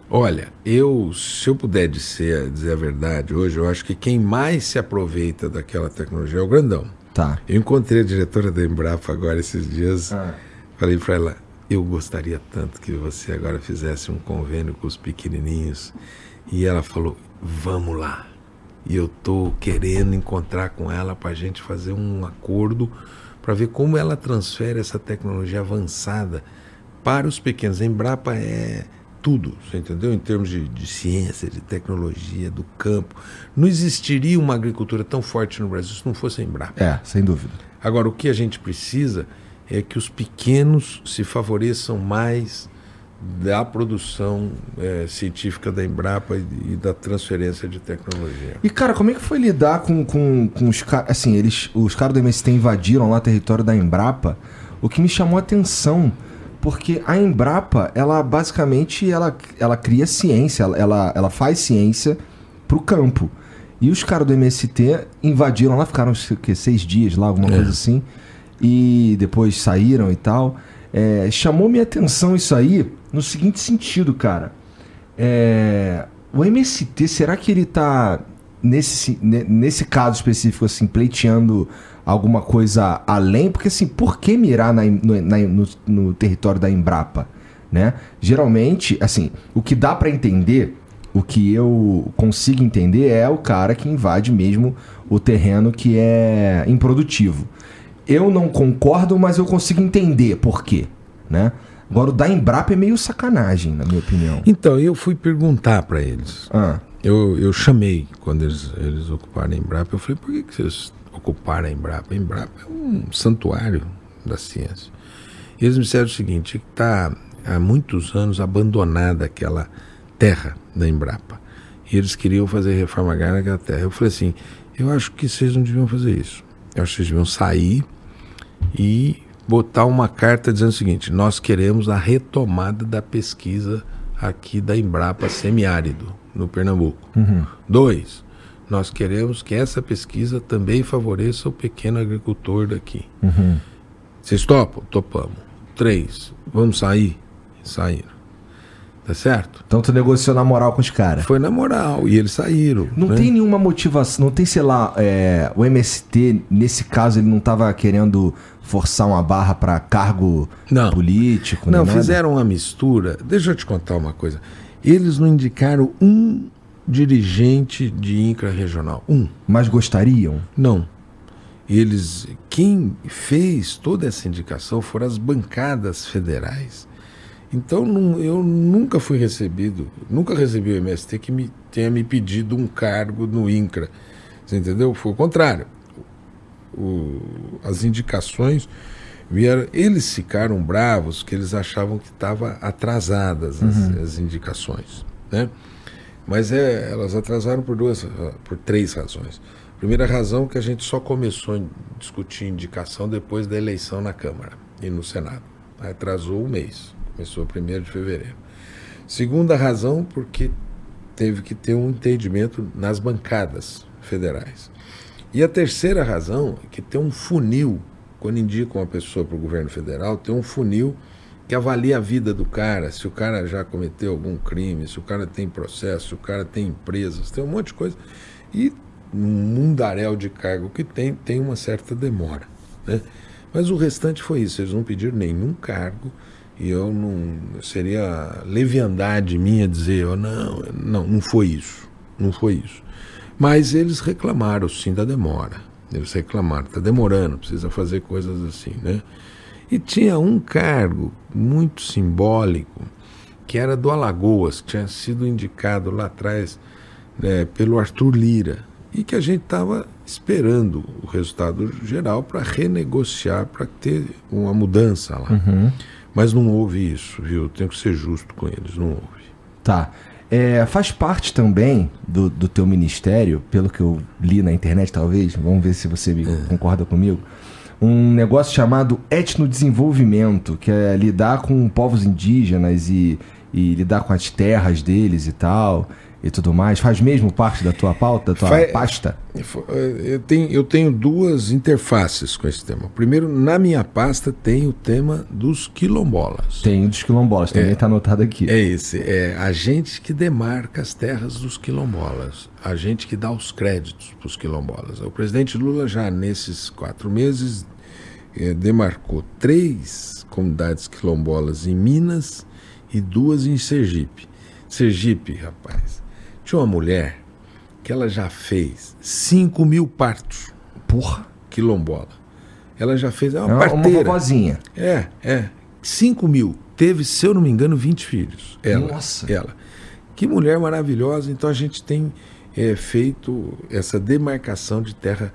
Olha, eu, se eu puder dizer, dizer a verdade hoje, eu acho que quem mais se aproveita daquela tecnologia é o grandão. Tá. Eu encontrei a diretora da Embrapa agora esses dias, ah. falei para ela, eu gostaria tanto que você agora fizesse um convênio com os pequenininhos. E ela falou, vamos lá. E eu tô querendo encontrar com ela para a gente fazer um acordo para ver como ela transfere essa tecnologia avançada para os pequenos. A Embrapa é tudo, você entendeu? Em termos de, de, ciência, de tecnologia, do campo. Não existiria uma agricultura tão forte no Brasil se não fosse a Embrapa. É, sem dúvida. Agora, o que a gente precisa é que os pequenos se favoreçam mais da produção é, científica da Embrapa e, e, da transferência de tecnologia. E cara, como é que foi lidar com, com, com os caras? Assim, eles, os caras do MST invadiram lá o território da Embrapa. O que me chamou a atenção, porque a Embrapa, ela basicamente ela, ela cria ciência, ela, ela faz ciência para o campo. E os caras do MST invadiram lá, ficaram que, seis dias lá, alguma é. coisa assim e depois saíram e tal. É, chamou minha atenção isso aí no seguinte sentido, cara. É, o MST, será que ele tá nesse, nesse caso específico, assim, pleiteando alguma coisa além? Porque, assim, por que mirar na, no, na, no, no território da Embrapa? Né? Geralmente, assim, o que dá para entender, o que eu consigo entender é o cara que invade mesmo o terreno que é improdutivo eu não concordo, mas eu consigo entender por quê, né? Agora, o da Embrapa é meio sacanagem, na minha opinião. Então, eu fui perguntar para eles. Ah. Eu, eu chamei, quando eles, eles ocuparam a Embrapa, eu falei, por que, que vocês ocuparam a Embrapa? A Embrapa é um santuário da ciência. E eles me disseram o seguinte, está há muitos anos abandonada aquela terra da Embrapa. E eles queriam fazer reforma agrária naquela terra. Eu falei assim, eu acho que vocês não deviam fazer isso. Eu acho que vocês deviam sair e botar uma carta dizendo o seguinte: nós queremos a retomada da pesquisa aqui da Embrapa semiárido, no Pernambuco. Uhum. Dois, nós queremos que essa pesquisa também favoreça o pequeno agricultor daqui. Uhum. Vocês topam? Topamos. Três, vamos sair? Saíram. Tá certo? Então tu negociou na moral com os caras. Foi na moral, e eles saíram. Não né? tem nenhuma motivação, não tem, sei lá, é, o MST, nesse caso, ele não tava querendo forçar uma barra para cargo não. político? Não, fizeram uma mistura. Deixa eu te contar uma coisa. Eles não indicaram um dirigente de INCRA regional. Um. Mas gostariam? Não. Eles. Quem fez toda essa indicação foram as bancadas federais. Então não, eu nunca fui recebido, nunca recebi o MST que me tenha me pedido um cargo no INCRA. Você entendeu? Foi o contrário. O, as indicações vieram. Eles ficaram bravos que eles achavam que estavam atrasadas as, uhum. as, indicações. Né? Mas é, elas atrasaram por duas, por três razões. Primeira razão que a gente só começou a discutir indicação depois da eleição na Câmara e no Senado. Atrasou um mês. Começou 1 de fevereiro. Segunda razão, porque teve que ter um entendimento nas bancadas federais. E a terceira razão é que tem um funil, quando indica uma pessoa para o governo federal, tem um funil que avalia a vida do cara, se o cara já cometeu algum crime, se o cara tem processo, se o cara tem empresas, tem um monte de coisa. E um mundaréu de cargo que tem, tem uma certa demora. Né? Mas o restante foi isso, eles não pediram nenhum cargo, e eu não. Seria leviandade minha dizer, oh, não, não, não foi isso. Não foi isso. Mas eles reclamaram sim da demora. Eles reclamaram, está demorando, precisa fazer coisas assim, né? E tinha um cargo muito simbólico, que era do Alagoas, que tinha sido indicado lá atrás né, pelo Arthur Lira. e que a gente estava esperando o resultado geral para renegociar, para ter uma mudança lá. Uhum. Mas não houve isso, viu? Tenho que ser justo com eles, não houve. Tá. É, faz parte também do, do teu ministério, pelo que eu li na internet, talvez, vamos ver se você me concorda comigo, um negócio chamado etnodesenvolvimento, que é lidar com povos indígenas e, e lidar com as terras deles e tal, e tudo mais. Faz mesmo parte da tua pauta, da tua Faz- pasta? Eu tenho, eu tenho duas interfaces com esse tema. Primeiro, na minha pasta tem o tema dos quilombolas. Tem o dos quilombolas, também É. tá anotado aqui. É esse, é a gente que demarca as terras dos quilombolas, a gente que dá os créditos para os quilombolas. O presidente Lula já nesses quatro meses eh, demarcou três comunidades quilombolas em Minas e duas em Sergipe. Sergipe, rapaz, tinha uma mulher que ela já fez 5 mil partos Porra, quilombola. Ela já fez, é é uma uma, uma parteira. vovozinha. É, é. 5 mil. Teve, se eu não me engano, 20 filhos. Ela. Nossa. Ela. Que mulher maravilhosa. Então a gente tem é, feito essa demarcação de terra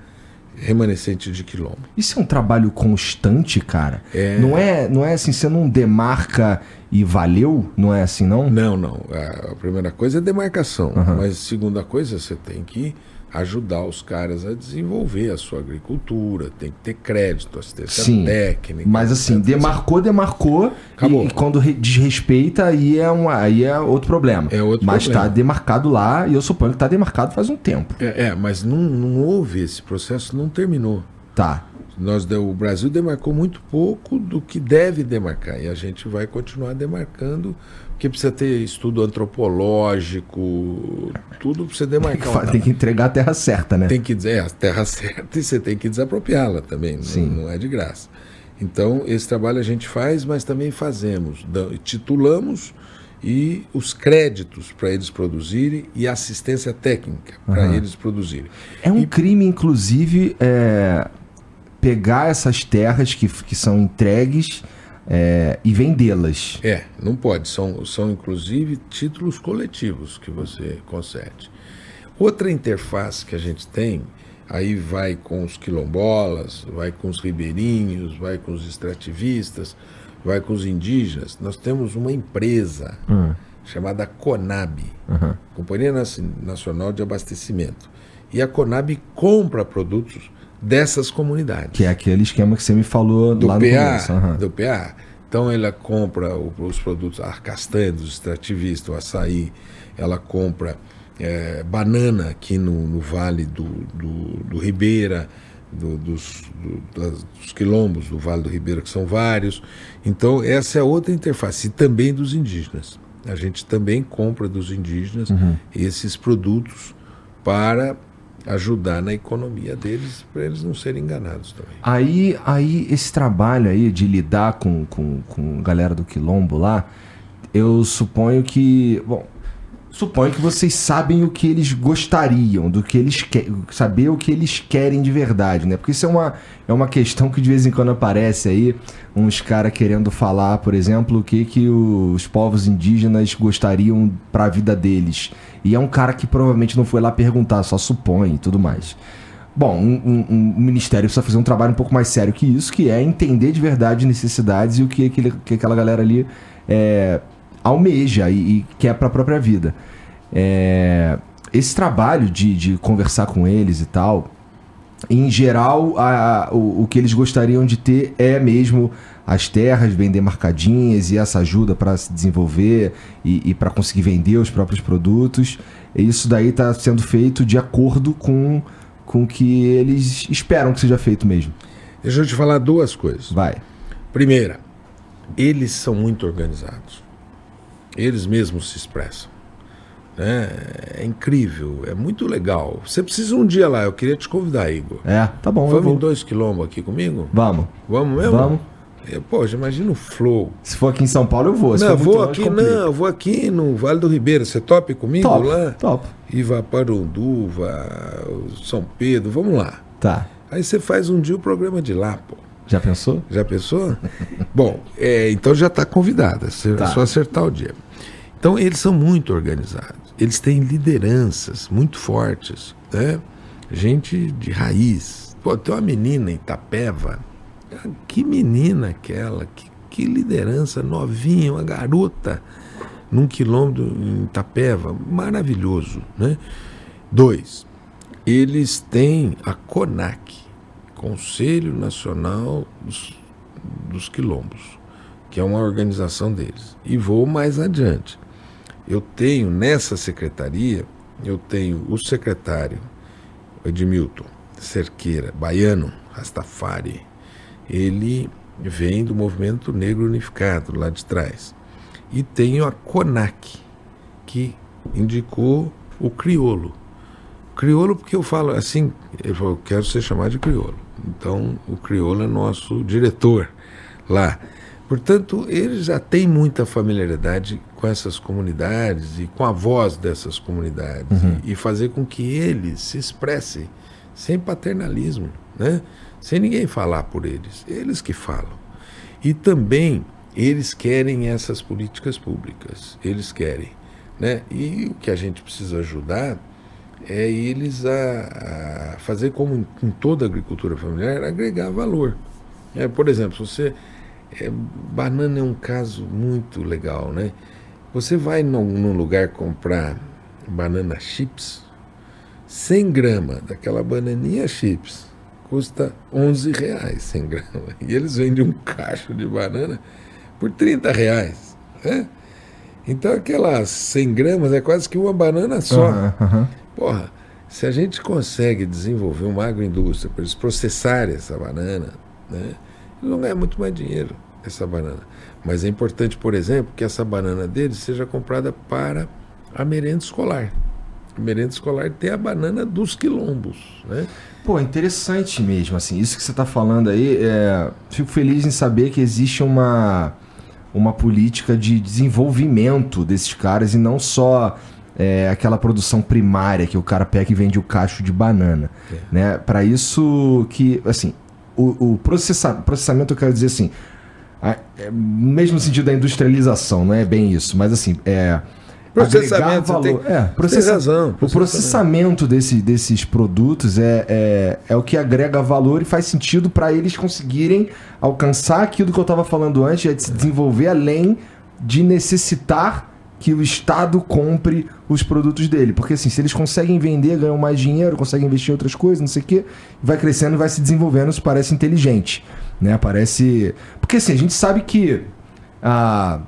remanescente de quilombo. Isso é um trabalho constante, cara. É. Não é, não é assim, você não demarca e valeu? Não é assim, não? Não, não. A, primeira coisa é demarcação. Aham. Mas a segunda coisa, você tem que ajudar os caras a desenvolver a sua agricultura, tem que ter crédito, assistência Sim. técnica. Mas assim, demarcou, demarcou. Acabou. E, e quando re- desrespeita, aí é, um, aí é outro problema. É outro Mas problema. tá demarcado lá, e eu suponho que tá demarcado faz um tempo. É, é, mas não, não houve esse processo, não terminou. Tá. Nós, o Brasil demarcou muito pouco do que deve demarcar e a gente vai continuar demarcando, porque precisa ter estudo antropológico, tudo para você demarcar. tem que entregar a terra certa, né? Tem que dizer é, a terra certa e você tem que desapropriá-la também, não- Sim. Não, é de graça. Então, esse trabalho a gente faz, mas também fazemos, titulamos e os créditos para eles produzirem e assistência técnica para Aham. eles produzirem. É um E- crime, inclusive, é, pegar essas terras que, que são entregues é, e vendê-las. É, não pode. São, são inclusive títulos coletivos que você concede. Outra interface que a gente tem, aí vai com os quilombolas, vai com os ribeirinhos, vai com os extrativistas, vai com os indígenas. Nós temos uma empresa Hum, chamada Conab, aham. Companhia Naci- Nacional de Abastecimento. E a Conab compra produtos dessas comunidades Que é aquele esquema que você me falou do lá no PA, começo. aham. do PA. Então ela compra os produtos, a castanha dos extrativistas, o açaí, ela compra eh, banana aqui no, no vale do, do, do Ribeira, do- dos, do- das- dos quilombos do Vale do Ribeira, que são vários. Então essa é outra interface, e também dos indígenas. A gente também compra dos indígenas Uhum. esses produtos para ajudar na economia deles, para eles não serem enganados também. Aí, aí, esse trabalho aí de lidar com, com, com galera do Quilombo lá, eu suponho que. Bom, suponho que vocês sabem o que eles gostariam, do que eles querem. Saber o que eles querem de verdade, né? Porque isso é uma, é uma questão que de vez em quando aparece aí, uns caras querendo falar, por exemplo, o que, que os povos indígenas gostariam pra vida deles. E é um cara que provavelmente não foi lá perguntar, só supõe e tudo mais. Bom, um, um- um ministério precisa fazer um trabalho um pouco mais sério que isso, que é entender de verdade necessidades e o que, aquele, que aquela galera ali é, almeja e, e quer para a própria vida. É, esse trabalho de, de conversar com eles e tal, em geral, a- a- o, o que eles gostariam de ter é mesmo as terras bem demarcadinhas e essa ajuda para se desenvolver e, e para conseguir vender os próprios produtos. E isso daí está sendo feito de acordo com com o que eles esperam que seja feito mesmo. Deixa eu te falar duas coisas. Vai. Primeira, eles são muito organizados. Eles mesmos se expressam. né? É incrível, é muito legal. Você precisa um dia lá, eu queria te convidar, Igor. É, tá bom. eu Vamos vou. em dois quilômetros aqui comigo? Vamos. Vamos mesmo? Vamos. É, Poxa, imagina o flow. Se for aqui em São Paulo, eu vou. Se não, vou longe, aqui, complica. não, eu vou aqui no Vale do Ribeiro. Você tope comigo Top, lá? top. Ivaparanduva, São Pedro, vamos lá. Tá. Aí você faz um dia o programa de lá, pô. Já pensou? Já pensou? Bom, é, então já está convidada. É Tá. só acertar o dia. Então eles são muito organizados. Eles têm lideranças muito fortes, né? gente de raiz. Pô, tem uma menina em Itapeva, que menina aquela, que, que liderança novinha, uma garota, num quilômetro em Itapeva, maravilhoso. Né? Dois, eles têm a CONAC, Conselho Nacional dos, dos Quilombos, que é uma organização deles. E vou mais adiante. Eu tenho nessa secretaria, eu tenho o secretário Edmilton Cerqueira, baiano, Rastafari. Ele vem do movimento negro unificado lá de trás. E tenho a CONAC, que indicou o criolo. Criolo porque eu falo assim, eu quero ser chamado de criolo. Então, o crioulo é nosso diretor lá. Portanto, ele já tem muita familiaridade com essas comunidades e com a voz dessas comunidades uhum. e, e, fazer com que eles se expressem sem paternalismo, né? sem ninguém falar por eles, eles que falam. E também eles querem essas políticas públicas, eles querem. Né? E o que a gente precisa ajudar é eles a, a fazer como em toda a agricultura familiar, agregar valor. É, por exemplo, você é, banana é um caso muito legal, né? Você vai num, num lugar comprar banana chips, 100 gramas daquela bananinha chips custa 11 reais 100 gramas. E eles vendem um cacho de banana por 30 reais. Né? Então aquelas 100 gramas é quase que uma banana só. Uhum, uhum. Porra, se a gente consegue desenvolver uma agroindústria para eles processarem essa banana, né, eles vão ganhar muito mais dinheiro essa banana. Mas é importante, por exemplo, que essa banana deles seja comprada para a merenda escolar. A merenda escolar tem a banana dos quilombos, né? Pô, interessante mesmo, assim, isso que você está falando aí, é... fico feliz em saber que existe uma, uma política de desenvolvimento desses caras e não só é, aquela produção primária que o cara pega e vende o cacho de banana. É. Né? Para isso que, assim, o, o processa, processamento eu quero dizer assim, a, é, mesmo no sentido da industrialização, não é bem isso, mas assim, é processamento valor. Tem, é, processa, razão. O processamento desse, desses produtos é, é, é o que agrega valor e faz sentido para eles conseguirem alcançar aquilo que eu estava falando antes, é de se desenvolver além de necessitar que o Estado compre os produtos dele. Porque assim, se eles conseguem vender, ganham mais dinheiro, conseguem investir em outras coisas, não sei o quê, vai crescendo, vai se desenvolvendo, isso parece inteligente. Né? Parece. Porque assim, a gente sabe que ah,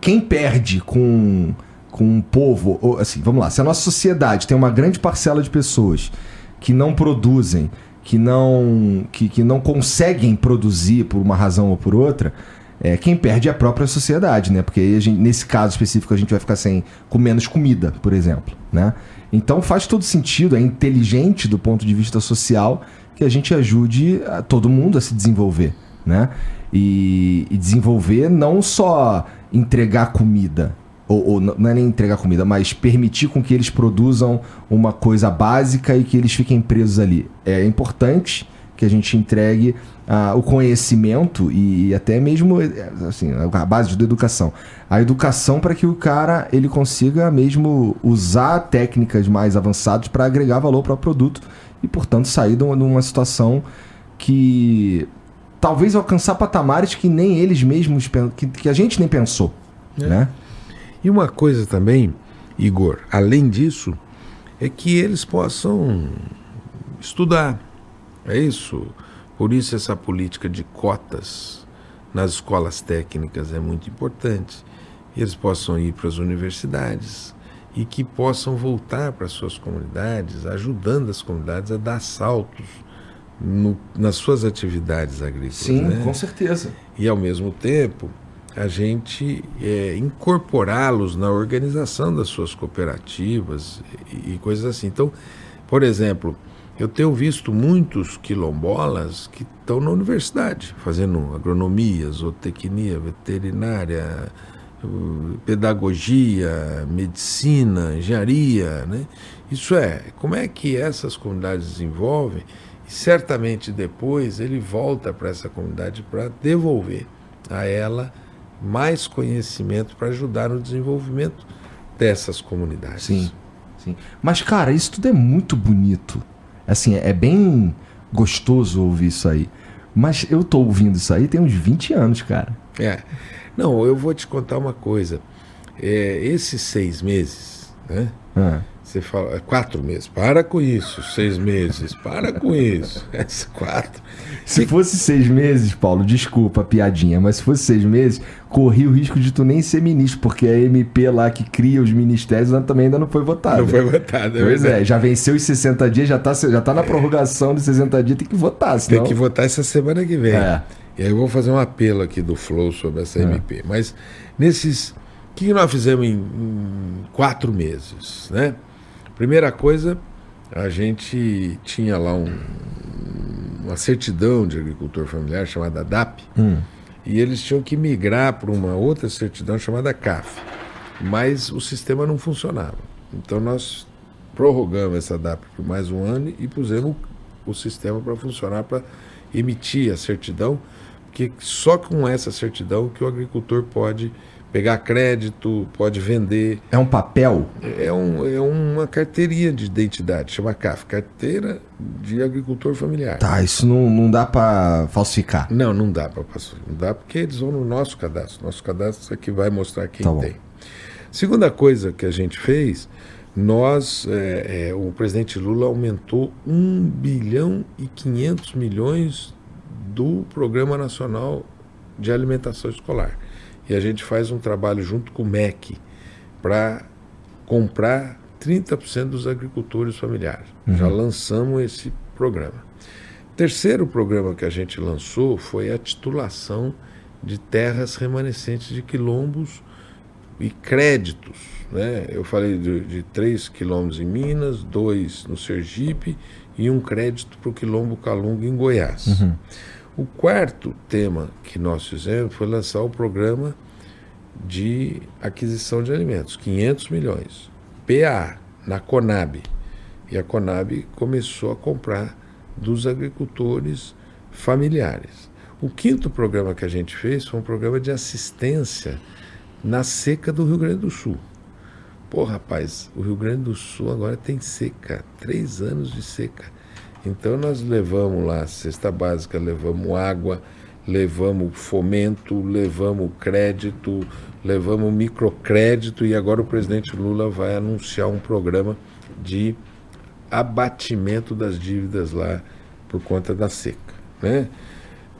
quem perde com, com um povo. Ou, assim, vamos lá, se a nossa sociedade tem uma grande parcela de pessoas que não produzem, que não, que, que não conseguem produzir por uma razão ou por outra é, quem perde é a própria sociedade, né? Porque gente, nesse caso específico a gente vai ficar sem com menos comida, por exemplo, né? Então faz todo sentido, é inteligente do ponto de vista social que a gente ajude a todo mundo a se desenvolver, né? E, e desenvolver não só entregar comida, ou, ou, não é nem entregar comida, mas permitir com que eles produzam uma coisa básica e que eles fiquem presos ali. É importante que a gente entregue uh, o conhecimento e, até mesmo assim, a base da educação. A educação para que o cara ele consiga mesmo usar técnicas mais avançadas para agregar valor para o produto e, portanto, sair de uma situação que talvez alcançar patamares que nem eles mesmos que, que a gente nem pensou, é. né? E uma coisa também, Igor, além disso, é que eles possam estudar, é isso. Por isso essa política de cotas nas escolas técnicas é muito importante. Eles possam ir para as universidades e que possam voltar para suas comunidades, ajudando as comunidades a dar saltos no, nas suas atividades agrícolas. Sim, né? com certeza. E ao mesmo tempo a gente é, incorporá-los na organização das suas cooperativas e, e coisas assim. Então, por exemplo, eu tenho visto muitos quilombolas que estão na universidade, fazendo agronomia, zootecnia, veterinária, pedagogia, medicina, engenharia. Né? Isso é, como é que essas comunidades desenvolvem? E certamente depois ele volta para essa comunidade para devolver a ela mais conhecimento para ajudar no desenvolvimento dessas comunidades. Sim. Sim. Mas, cara, isso tudo é muito bonito. Assim, é bem gostoso ouvir isso aí. Mas eu tô ouvindo isso aí tem uns 20 anos, cara. É. Não, eu vou te contar uma coisa. É, esses seis meses, né? Ah. Você fala, é quatro meses, para com isso, seis meses, para com isso. Esse quatro. Se fosse seis meses, Paulo, desculpa a piadinha, mas se fosse seis meses, corri o risco de tu nem ser ministro, porque a MP lá que cria os ministérios também ainda não foi votada. Não foi votada, é Pois verdade. é, já venceu os 60 dias, já tá, já tá na prorrogação de 60 dias, tem que votar, senão... Tem que votar essa semana que vem. É. E aí eu vou fazer um apelo aqui do Flow sobre essa MP. Mas nesses. O que que nós fizemos em, em quatro meses? Né? Primeira coisa, a gente tinha lá um- uma certidão de agricultor familiar chamada DAP, Hum. e eles tinham que migrar para uma outra certidão chamada CAF. Mas o sistema não funcionava. Então nós prorrogamos essa DAP por mais um ano e pusemos o sistema para funcionar para emitir a certidão, porque só com essa certidão que o agricultor pode pegar crédito, pode vender. É um papel? É, um, é uma carteirinha de identidade, chama CAF, Carteira de Agricultor Familiar. Tá, isso não, não dá pra falsificar. Não, não dá para passar. Não dá porque eles vão no nosso cadastro. Nosso cadastro é que vai mostrar quem Tá tem. Segunda coisa que a gente fez, nós, é, é, o presidente Lula aumentou 1 bilhão e 500 milhões do Programa Nacional de Alimentação Escolar. E a gente faz um trabalho junto com o MEC para comprar 30% dos agricultores familiares. Já lançamos esse programa. Terceiro programa que a gente lançou foi a titulação de terras remanescentes de quilombos e créditos. Né? Eu falei de, de 3 quilômetros em Minas, dois no Sergipe e um crédito para o quilombo Calunga em Goiás. O quarto tema que nós fizemos foi lançar o programa de aquisição de alimentos, 500 milhões. PA, na Conab. E a Conab começou a comprar dos agricultores familiares. O quinto programa que a gente fez foi um programa de assistência na seca do Rio Grande do Sul. Pô, rapaz, o Rio Grande do Sul agora tem seca, três anos de seca. Então nós levamos lá cesta básica, levamos água, levamos fomento, levamos crédito, levamos microcrédito e agora o presidente Lula vai anunciar um programa de abatimento das dívidas lá por conta da seca. Né?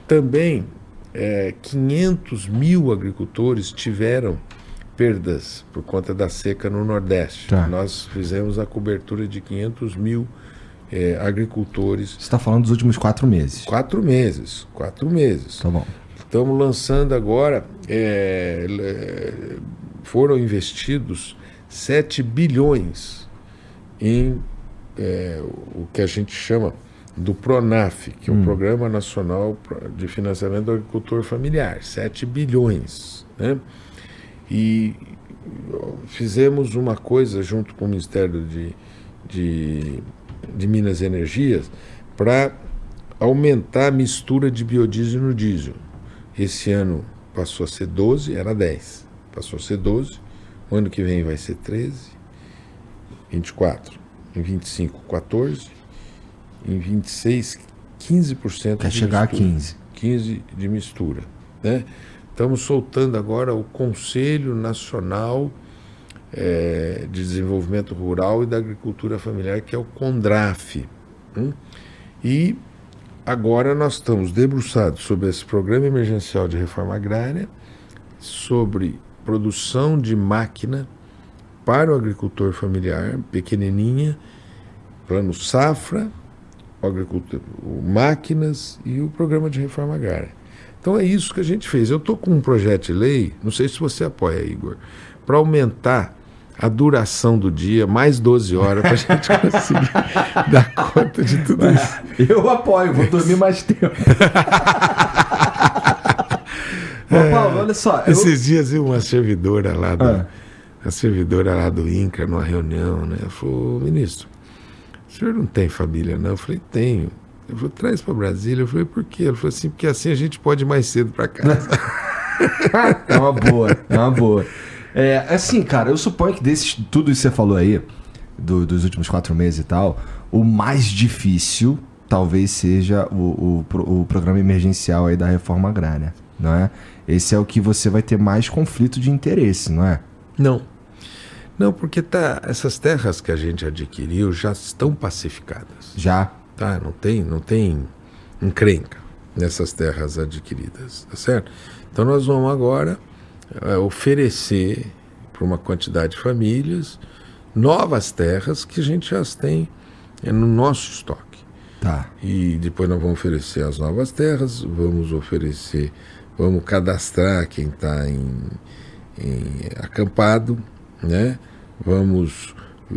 Também é, 500 mil agricultores tiveram perdas por conta da seca no Nordeste. Tá. Nós fizemos a cobertura de 500 mil é, agricultores. Você tá falando dos últimos quatro meses. Quatro meses, quatro meses. Tá bom. Estamos lançando agora, é, é, foram investidos 7 bilhões em é, o que a gente chama do PRONAF, que é o Programa Nacional de Financiamento do Agricultor Familiar, 7 bilhões. Né? E fizemos uma coisa junto com o Ministério de, de, de Minas Energias para aumentar a mistura de biodiesel no diesel. Esse ano passou a ser 12, era 10. Passou a ser 12. O ano que vem vai ser 13, 24, em 25, 14, em 26, 15% Quer de chegar a mistura. 15. 15 de mistura. Né? Estamos soltando agora o Conselho Nacional eh, de Desenvolvimento Rural e da Agricultura Familiar, que é o CONDRAF. hum? E agora nós estamos debruçados sobre esse Programa Emergencial de Reforma Agrária, sobre produção de máquina para o agricultor familiar, pequenininha, plano safra, o máquinas e o programa de reforma agrária. Então é isso que a gente fez. Eu estou com um projeto de lei, não sei se você apoia, Igor, para aumentar a duração do dia, mais 12 horas, para a gente conseguir dar conta de tudo isso. Eu apoio, vou dormir mais tempo. Ô, Paulo, olha só. eu- Esses dias eu uma servidora lá do, Ah. a servidora lá do INCRA, numa reunião, né? Falou, ministro, o senhor não tem família, não? Eu falei, tenho. Eu falei, traz para Brasília. Eu falei, por quê? Ele falou assim, porque assim a gente pode ir mais cedo para casa. É uma boa, é uma boa. É, assim, cara, eu suponho que desses, tudo isso que você falou aí, do- dos últimos quatro meses e tal, o mais difícil talvez seja o, o, o programa emergencial aí da reforma agrária, não é? Esse é o que você vai ter mais conflito de interesse, não é? Não. Não, porque tá, essas terras que a gente adquiriu já estão pacificadas. Já. Tá? Não tem, não tem encrenca nessas terras adquiridas, tá certo? Então nós vamos agora oferecer para uma quantidade de famílias novas terras que a gente já tem eh, no nosso estoque. Tá. E depois nós vamos oferecer as novas terras, vamos oferecer, vamos cadastrar quem está em, em acampado, né? Vamos eh,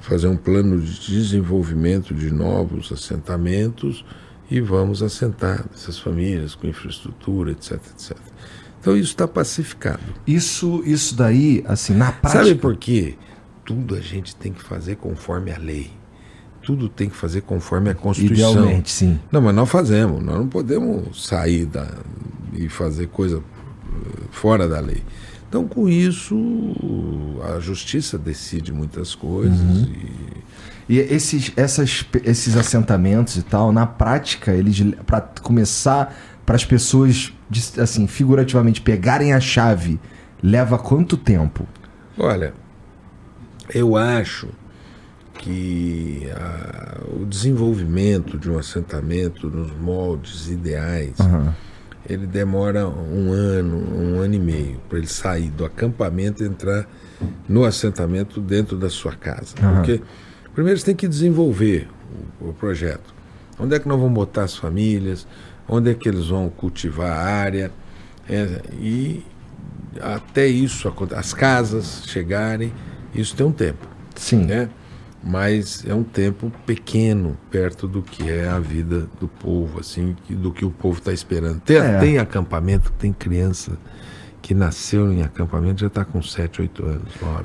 fazer um plano de desenvolvimento de novos assentamentos e vamos assentar essas famílias com infraestrutura, etc, etc. Então isso está pacificado. Isso, isso daí, assim, na prática. Sabe por quê? Tudo a gente tem que fazer conforme a lei. Tudo tem que fazer conforme a Constituição. Idealmente, sim. Não, mas nós fazemos. Nós não podemos sair da, e fazer coisa eh, fora da lei. Então, com isso, a justiça decide muitas coisas. E, E esses, essas, esses assentamentos e tal, na prática, eles para começar, para as pessoas, assim, figurativamente pegarem a chave, leva quanto tempo? olha, eu acho que a- o desenvolvimento de um assentamento nos moldes ideais Aham. ele demora um ano, um ano e meio para ele sair do acampamento e entrar no assentamento dentro da sua casa. Aham. Porque primeiro você tem que desenvolver o, o projeto. Onde é que nós vamos botar as famílias? Onde é que eles vão cultivar a área? É, e até isso, as casas chegarem, isso tem um tempo Sim. né? Mas é um tempo pequeno perto do que é a vida do povo, assim, do que o povo está esperando. Tem, É. tem acampamento, tem criança que nasceu em acampamento já está com 7, 8 anos, 9.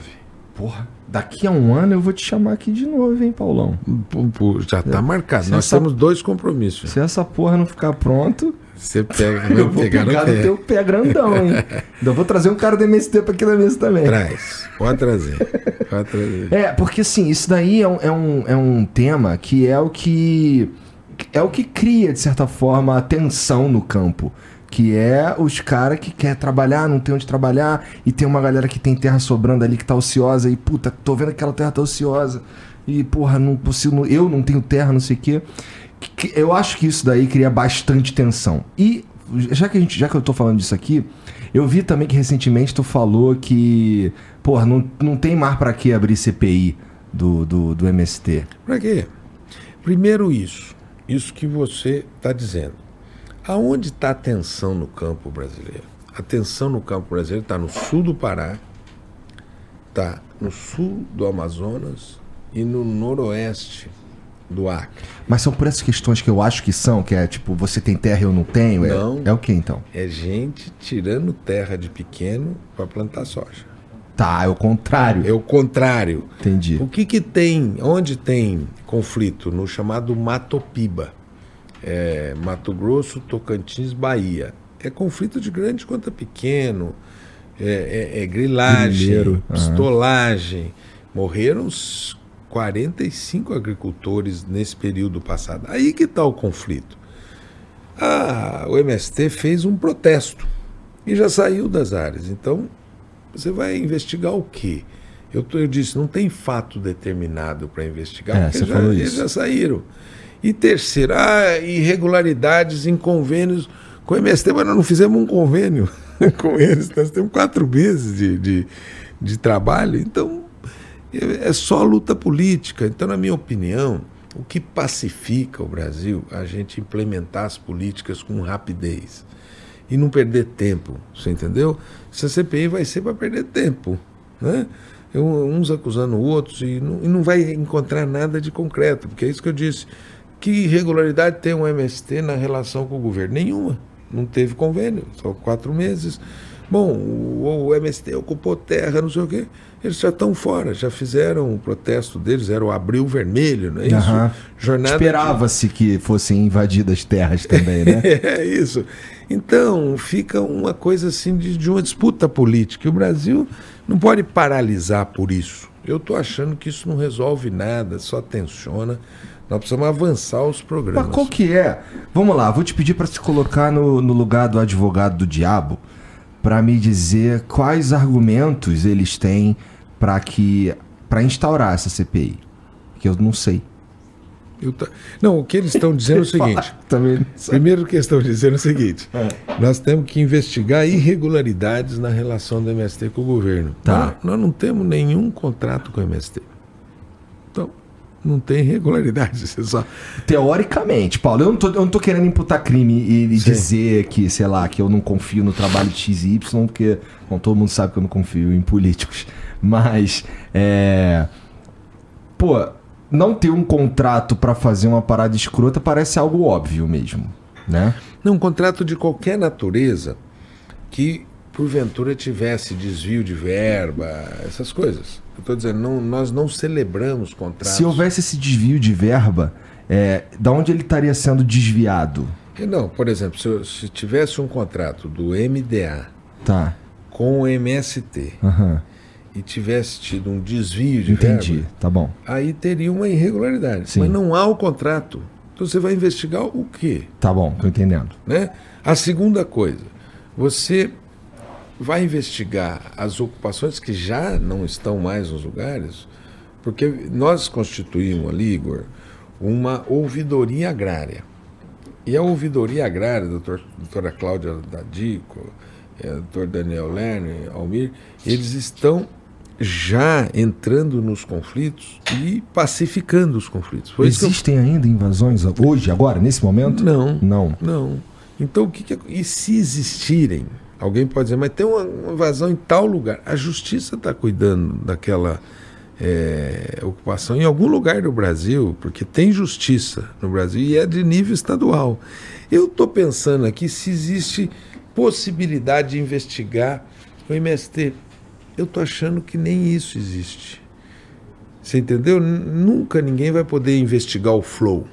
Porra, daqui a um ano eu vou te chamar aqui de novo, hein, Paulão? Pô, Já está marcado. Se Nós essa- temos dois compromissos. Se essa porra não ficar pronto, Você pega, eu vou pegar pegar no pé. teu pé grandão, hein? Ainda vou trazer um cara do MST pra aqui na mesa também. Traz. Pode trazer. Pode trazer. É, porque assim, isso daí é um, é, um, é um tema que é o que. É o que cria, de certa forma, a tensão no campo. Que é os caras que quer trabalhar, não tem onde trabalhar, e tem uma galera que tem terra sobrando ali que tá ociosa, e puta, tô vendo que aquela terra tá ociosa, e porra, não consigo, eu não tenho terra, não sei o quê. Eu acho que isso daí cria bastante tensão. E já que, a gente, já que eu tô falando disso aqui, eu vi também que recentemente tu falou que, porra, não, não tem mais pra que abrir CPI do, do, do MST. Para quê? Primeiro isso, isso que você está dizendo. Aonde está a tensão no campo brasileiro? A tensão no campo brasileiro está no sul do Pará, está no sul do Amazonas e no noroeste do Acre. Mas são por essas questões que eu acho que são, que é tipo, você tem terra e eu não tenho? É, Não. é o que então? É gente tirando terra de pequeno para plantar soja. Tá, é o contrário. É o contrário. Entendi. O que que tem, onde tem conflito? No chamado Matopiba. É, Mato Grosso, Tocantins, Bahia. É conflito de grande quanto pequeno. É, é- é grilagem, Grileiro, aham. pistolagem. Morreram uns 45 agricultores nesse período passado. Aí que está o conflito. Ah, o MST fez um protesto e já saiu das áreas. Então, você vai investigar o quê? Eu, eu disse, não tem fato determinado para investigar, É, porque você já, falou eles já saíram. E terceiro, ah, irregularidades em convênios com o MST, mas nós não fizemos um convênio com eles. Nós temos quatro meses de, de, de trabalho, então é só luta política. Então, na minha opinião, o que pacifica o Brasil é a gente implementar as políticas com rapidez e não perder tempo, você entendeu? Se a CPI vai ser para perder tempo, né? Eu- Uns acusando outros e não, e não vai encontrar nada de concreto, porque é isso que eu disse. Que irregularidade tem o MST na relação com o governo? Nenhuma. Não teve convênio, só quatro meses. Bom, o, o MST ocupou terra, não sei o quê. Eles já estão fora, já fizeram o protesto deles, era o Abril Vermelho, não é isso? Aham. Jornada de- Esperava-se que fossem invadidas terras também, né? é isso. Então, fica uma coisa assim de, de uma disputa política. E o Brasil não pode paralisar por isso. Eu estou achando que isso não resolve nada, só tensiona. Nós precisamos avançar os programas. Mas qual que é? Vamos lá, vou te pedir para se colocar no, no lugar do advogado do diabo para me dizer quais argumentos eles têm para que para instaurar essa CPI, que eu não sei. Eu tá... Não, o que eles estão dizendo é o seguinte. Primeiro que eles estão dizendo é o seguinte: é. nós temos que investigar irregularidades na relação do MST com o governo. Tá. Nós, nós não temos nenhum contrato com o MST. Não tem irregularidade. Você só... Teoricamente, Paulo, eu não, tô, eu não tô querendo imputar crime e, e dizer que, sei lá, que eu não confio no trabalho de X e Y, porque bom, todo mundo sabe que eu não confio em políticos. Mas, é. Pô, não ter um contrato para fazer uma parada escrota parece algo óbvio mesmo, né? Não, um contrato de qualquer natureza que porventura tivesse desvio de verba, essas coisas. Eu estou dizendo, não, nós não celebramos contratos. Se houvesse esse desvio de verba, é, da onde ele estaria sendo desviado? Não, por exemplo, se, se tivesse um contrato do MDA tá. com o MST. Uhum e tivesse tido um desvio de Entendi, verba, tá bom. aí teria uma irregularidade. Sim. Mas não há o contrato. Então você vai investigar o quê? Tá bom, tô entendendo. Né? A segunda coisa, você vai investigar as ocupações que já não estão mais nos lugares, porque nós constituímos ali, Igor, uma ouvidoria agrária. E a ouvidoria agrária, doutor, doutora Cláudia Dadico, é, doutor Daniel Lerner, Almir, eles estão já entrando nos conflitos e pacificando os conflitos. Foi Existem eu... ainda invasões hoje, agora, nesse momento? Não. Não. Não. Então, o que, que é... E se existirem? Alguém pode dizer, mas tem uma invasão em tal lugar. A justiça está cuidando daquela é, ocupação em algum lugar do Brasil, porque tem justiça no Brasil e é de nível estadual. Eu estou pensando aqui se existe possibilidade de investigar o MST eu estou achando que nem isso existe. Você entendeu? Nunca ninguém vai poder investigar o Flow.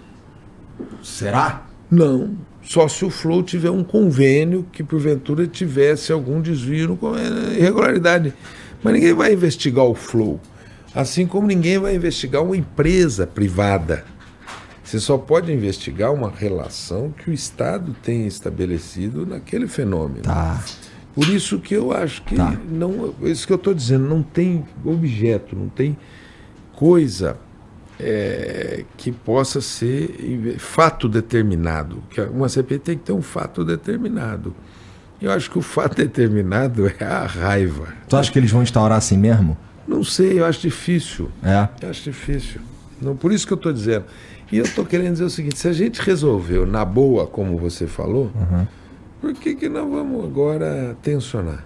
Será? Não. Só se o Flow tiver um convênio que porventura tivesse algum desvio, é, irregularidade. Mas ninguém vai investigar o Flow. Assim como ninguém vai investigar uma empresa privada. Você só pode investigar uma relação que o Estado tem estabelecido naquele fenômeno. Tá. Por isso que eu acho que tá. não, isso que eu estou dizendo, não tem objeto, não tem coisa é, que possa ser fato determinado. Que uma CPI tem que ter um fato determinado. Eu acho que o fato determinado é a raiva. Tu acha que eles vão instaurar assim mesmo? Não sei, eu acho difícil. É? Eu acho difícil. Não, por isso que eu estou dizendo. E eu estou querendo dizer o seguinte: se a gente resolveu na boa, como você falou. Uhum por que, que nós vamos agora tensionar?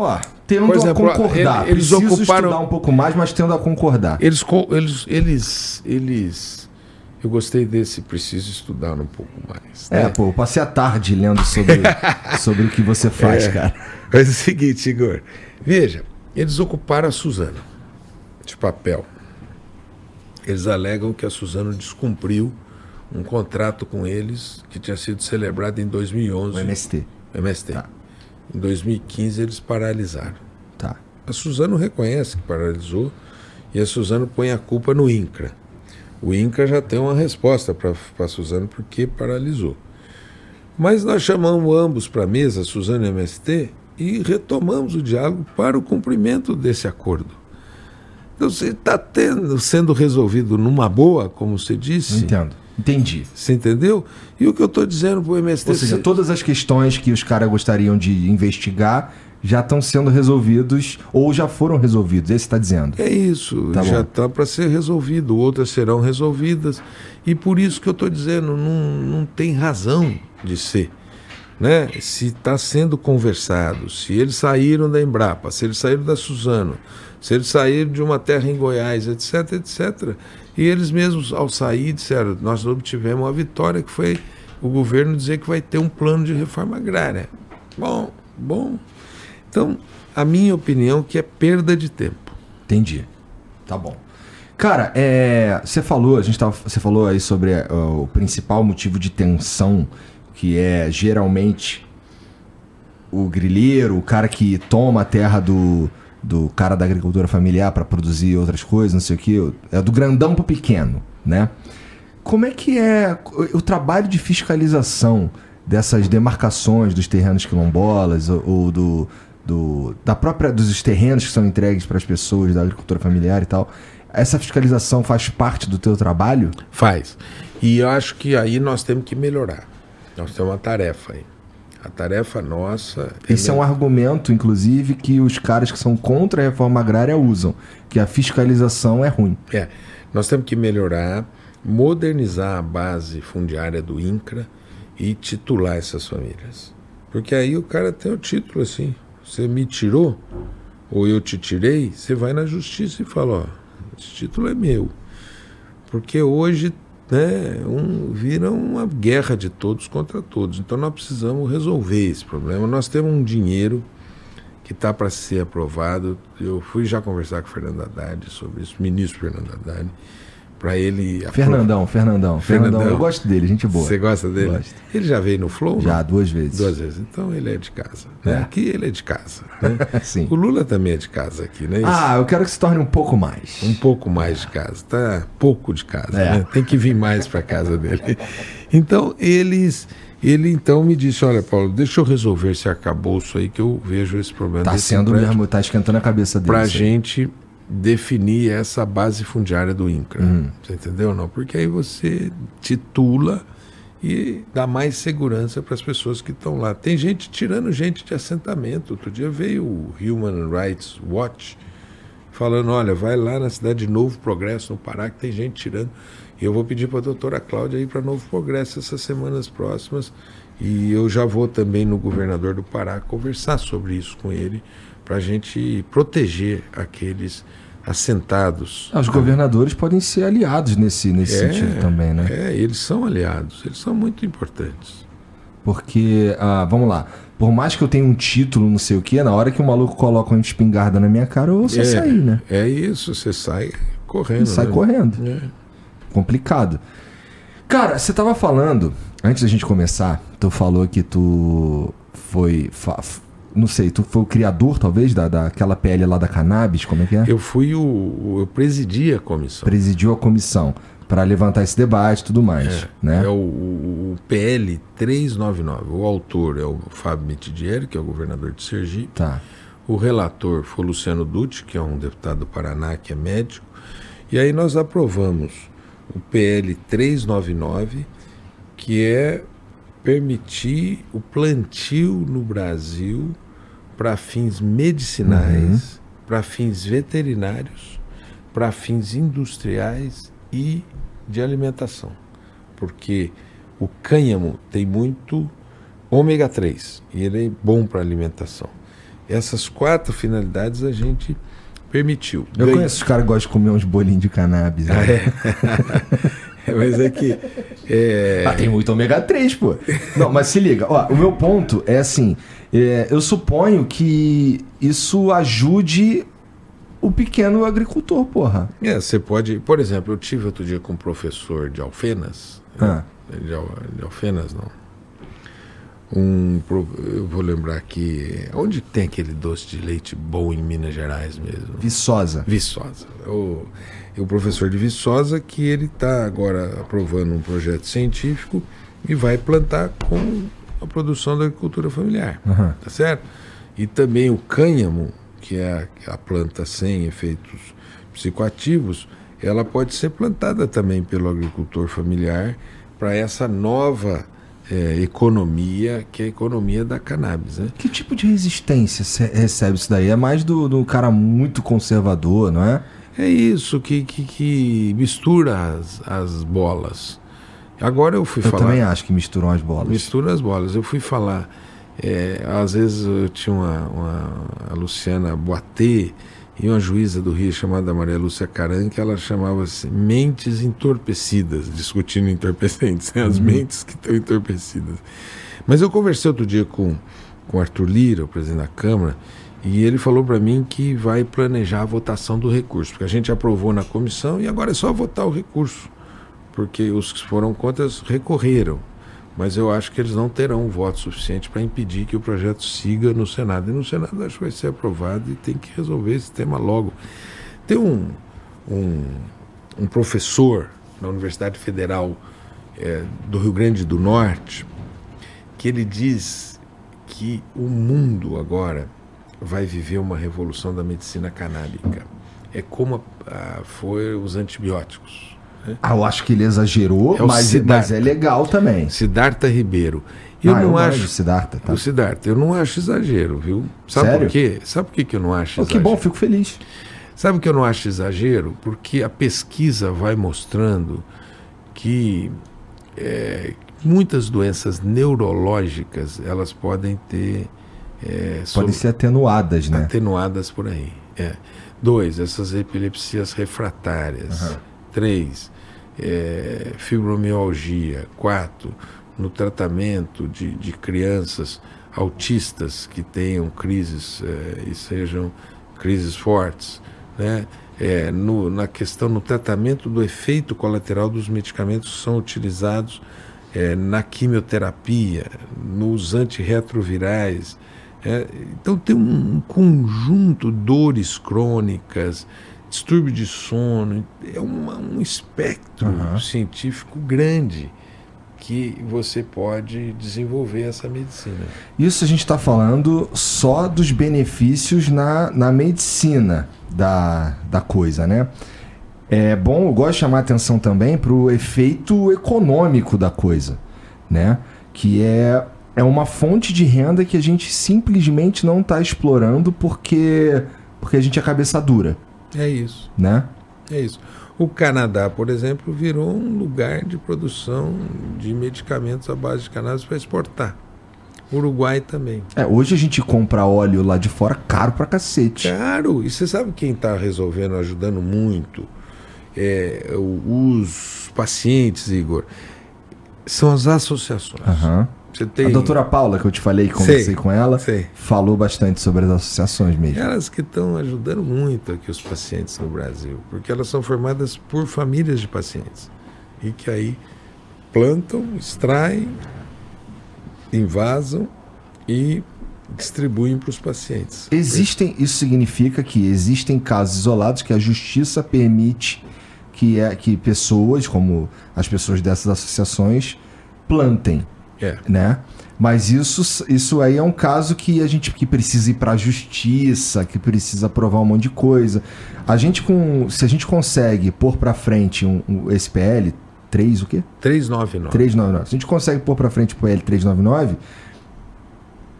Ó, tendo exemplo, a concordar. Eles Preciso ocuparam estudar um pouco mais, mas tendo a concordar. Eles, eles, eles, eles. Eu gostei desse. Preciso estudar um pouco mais. Né? É, pô, eu passei a tarde lendo sobre, sobre o que você faz, é, cara. Mas é o seguinte, Igor. Veja, eles ocuparam a Suzana de papel. Eles alegam que a Suzana descumpriu um contrato com eles que tinha sido celebrado em 2011. O MST. MST. Tá. Em 2015 eles paralisaram. Tá. A Suzano reconhece que paralisou e a Suzano põe a culpa no INCRA. O INCRA já tem uma resposta para a Suzano porque paralisou. Mas nós chamamos ambos para a mesa, Suzano e MST, e retomamos o diálogo para o cumprimento desse acordo. Então, você está sendo resolvido numa boa, como você disse. Entendo Entendi. Você entendeu? E o que eu estou dizendo para o MST... Ou seja, todas as questões que os caras gostariam de investigar já estão sendo resolvidos ou já foram resolvidos, é isso está dizendo? É isso, tá já está para ser resolvido, outras serão resolvidas. E por isso que eu estou dizendo, não, não tem razão de ser. Né? Se está sendo conversado, se eles saíram da Embrapa, se eles saíram da Suzano, se eles saíram de uma terra em Goiás, etc, etc, e eles mesmos, ao sair, disseram: nós obtivemos uma vitória, que foi o governo dizer que vai ter um plano de reforma agrária. Bom, bom. Então, a minha opinião é que é perda de tempo. Entendi. Tá bom. Cara, é, você falou, a gente tava, você falou aí sobre uh, o principal motivo de tensão, que é geralmente o grilheiro, o cara que toma a terra do, do cara da agricultura familiar para produzir outras coisas, não sei o que. É do grandão pro pequeno, né? Como é que é o, o trabalho de fiscalização dessas demarcações dos terrenos quilombolas ou, ou do, do, da própria dos terrenos que são entregues para as pessoas da agricultura familiar e tal? Essa fiscalização faz parte do teu trabalho? Faz. E eu acho que aí nós temos que melhorar. Nós temos uma tarefa aí. A tarefa nossa. Esse é, é um argumento, inclusive, que os caras que são contra a reforma agrária usam, que a fiscalização é ruim. É. Nós temos que melhorar, modernizar a base fundiária do INCRA e titular essas famílias. Porque aí o cara tem o título assim: você me tirou, ou eu te tirei, você vai na justiça e fala: ó, esse título é meu. Porque hoje né, um, vira uma guerra de todos contra todos. Então nós precisamos resolver esse problema. Nós temos um dinheiro que está para ser aprovado. Eu fui já conversar com o Fernando Haddad sobre isso, ministro Fernando Haddad para ele. Fernandão, Fernandão, Fernandão, eu gosto dele, gente boa. Você gosta dele? Gosto. Ele já veio no Flow? Já, não? duas vezes. Duas vezes. Então ele é de casa. Né? É. Aqui ele é de casa. Né? Sim. O Lula também é de casa aqui, né? Ah, eu quero que se torne um pouco mais. Um pouco mais de casa. Tá pouco de casa. É. Né? Tem que vir mais para casa dele. Então eles. Ele então me disse: Olha, Paulo, deixa eu resolver esse arcabouço aí que eu vejo esse problema. Tá sendo mesmo, tá esquentando a cabeça dele. Pra gente definir essa base fundiária do INCRA. Uhum. Você entendeu? Não, porque aí você titula e dá mais segurança para as pessoas que estão lá. Tem gente tirando gente de assentamento. Outro dia veio o Human Rights Watch falando: olha, vai lá na cidade de Novo Progresso, no Pará, que tem gente tirando. E eu vou pedir para a doutora Cláudia ir para Novo Progresso essas semanas próximas. E eu já vou também no governador do Pará conversar sobre isso com ele, para a gente proteger aqueles assentados. Ah, os governadores podem ser aliados nesse, nesse é, sentido também, né? É, eles são aliados, eles são muito importantes. Porque, ah, vamos lá, por mais que eu tenha um título, não sei o que, na hora que o maluco coloca uma espingarda na minha cara, eu vou é, sair, né? É isso, você sai correndo. sai né? correndo. É. Complicado. Cara, você tava falando, antes da gente começar, tu falou que tu foi não sei, tu foi o criador, talvez, da, daquela PL lá da cannabis, como é que é? Eu fui o. Eu presidi a comissão. Presidiu a comissão para levantar esse debate e tudo mais. É, né? é o, o, PL 399. O autor é o Fábio Mitidieri, que é o governador de Sergipe. Tá. O relator foi o Luciano Dutti, que é um deputado do Paraná, que é médico. E aí nós aprovamos o PL 399, que é permitir o plantio no Brasil para fins medicinais, uhum. para fins veterinários, para fins industriais e de alimentação. Porque o cânhamo tem muito ômega 3 e ele é bom para alimentação. Essas quatro finalidades a gente permitiu. Eu Ganho... conheço os caras que gostam de comer uns bolinhos de cannabis. Né? Ah, é. mas é que. É... Ah, tem muito ômega 3, pô. Não, mas se liga, ó, o meu ponto é assim: é, eu suponho que isso ajude o pequeno agricultor, porra. É, você pode. Por exemplo, eu tive outro dia com um professor de Alfenas. Ah. De, de Alfenas, não. Um, eu vou lembrar aqui. Onde tem aquele doce de leite bom em Minas Gerais mesmo? Viçosa. Viçosa. O, o professor de Viçosa que ele está agora aprovando um projeto científico e vai plantar com a produção da agricultura familiar. Uhum. Tá certo? E também o cânhamo, que é a, a planta sem efeitos psicoativos, ela pode ser plantada também pelo agricultor familiar para essa nova é, economia, que é a economia da cannabis. Né? Que tipo de resistência recebe isso daí? É mais do, do cara muito conservador, não é? É isso que, que, que mistura as, as bolas. Agora eu fui eu falar. Eu também acho que misturam as bolas. Mistura as bolas. Eu fui falar. É, às vezes eu tinha uma, uma a Luciana Boatê e uma juíza do Rio chamada Maria Lúcia Caran, que ela chamava assim, mentes entorpecidas, discutindo entorpecentes, né? as uhum. mentes que estão entorpecidas. Mas eu conversei outro dia com o Arthur Lira, o presidente da Câmara, e ele falou para mim que vai planejar a votação do recurso, porque a gente aprovou na comissão e agora é só votar o recurso porque os que foram contra recorreram. mas eu acho que eles não terão voto suficiente para impedir que o projeto siga no Senado. E no Senado acho que vai ser aprovado e tem que resolver esse tema logo. Tem um, um, um professor na Universidade Federal é, do Rio Grande do Norte que ele diz que o mundo agora vai viver uma revolução da medicina canábica. É como a, a, foi os antibióticos. Ah, eu acho que ele exagerou, É o mas, mas é legal também. Siddhartha Ribeiro. Eu Ah, não gosto acho. do Siddhartha, tá? O Siddhartha, eu não acho exagero, viu? Sabe Sério? por quê? Sabe por que, que eu não acho que exagero? bom, fico feliz. Sabe que eu não acho exagero? Porque a pesquisa vai mostrando que é, muitas doenças neurológicas elas podem ter é, Podem ser atenuadas, né? atenuadas por aí. É. Dois, essas epilepsias refratárias. Aham. Três, é, fibromialgia. Quatro, no tratamento de, de crianças autistas que tenham crises é, e sejam crises fortes. Né? É, no, na questão, no tratamento do efeito colateral dos medicamentos que são utilizados é, na quimioterapia, nos antirretrovirais. É, então tem um conjunto dores crônicas, distúrbio de sono, é uma- um espectro Aham. científico grande que você pode desenvolver essa medicina. Isso a gente está falando só dos benefícios na, na medicina da, da coisa, né? É bom, eu gosto de chamar atenção também para o efeito econômico da coisa, né? Que é, é uma fonte de renda que a gente simplesmente não está explorando porque, porque a gente é cabeça dura, É isso, né? é isso. O Canadá, por exemplo, virou um lugar de produção de medicamentos à base de cannabis para exportar. Uruguai também. É, hoje a gente compra óleo lá de fora caro pra cacete. Claro, e você sabe quem está resolvendo, ajudando muito? É, os pacientes, Igor. São as associações. Aham. Tem A doutora Paula, que eu te falei, conversei Sei, com ela, sei. falou bastante sobre as associações mesmo. elas que estão ajudando muito aqui os pacientes no Brasil, porque elas são formadas por famílias de pacientes e que aí plantam, extraem, invasam e distribuem para os pacientes. Existem, isso significa que existem casos isolados que a justiça permite que, é, que pessoas, como as pessoas dessas associações, plantem, É. né? Mas isso, isso aí é um caso que a gente que precisa ir para a justiça, que precisa provar um monte de coisa. A gente com, se a gente consegue pôr para frente um, um SPL 3 o quê? 399. 399. Se a gente consegue pôr pra frente o PL 399,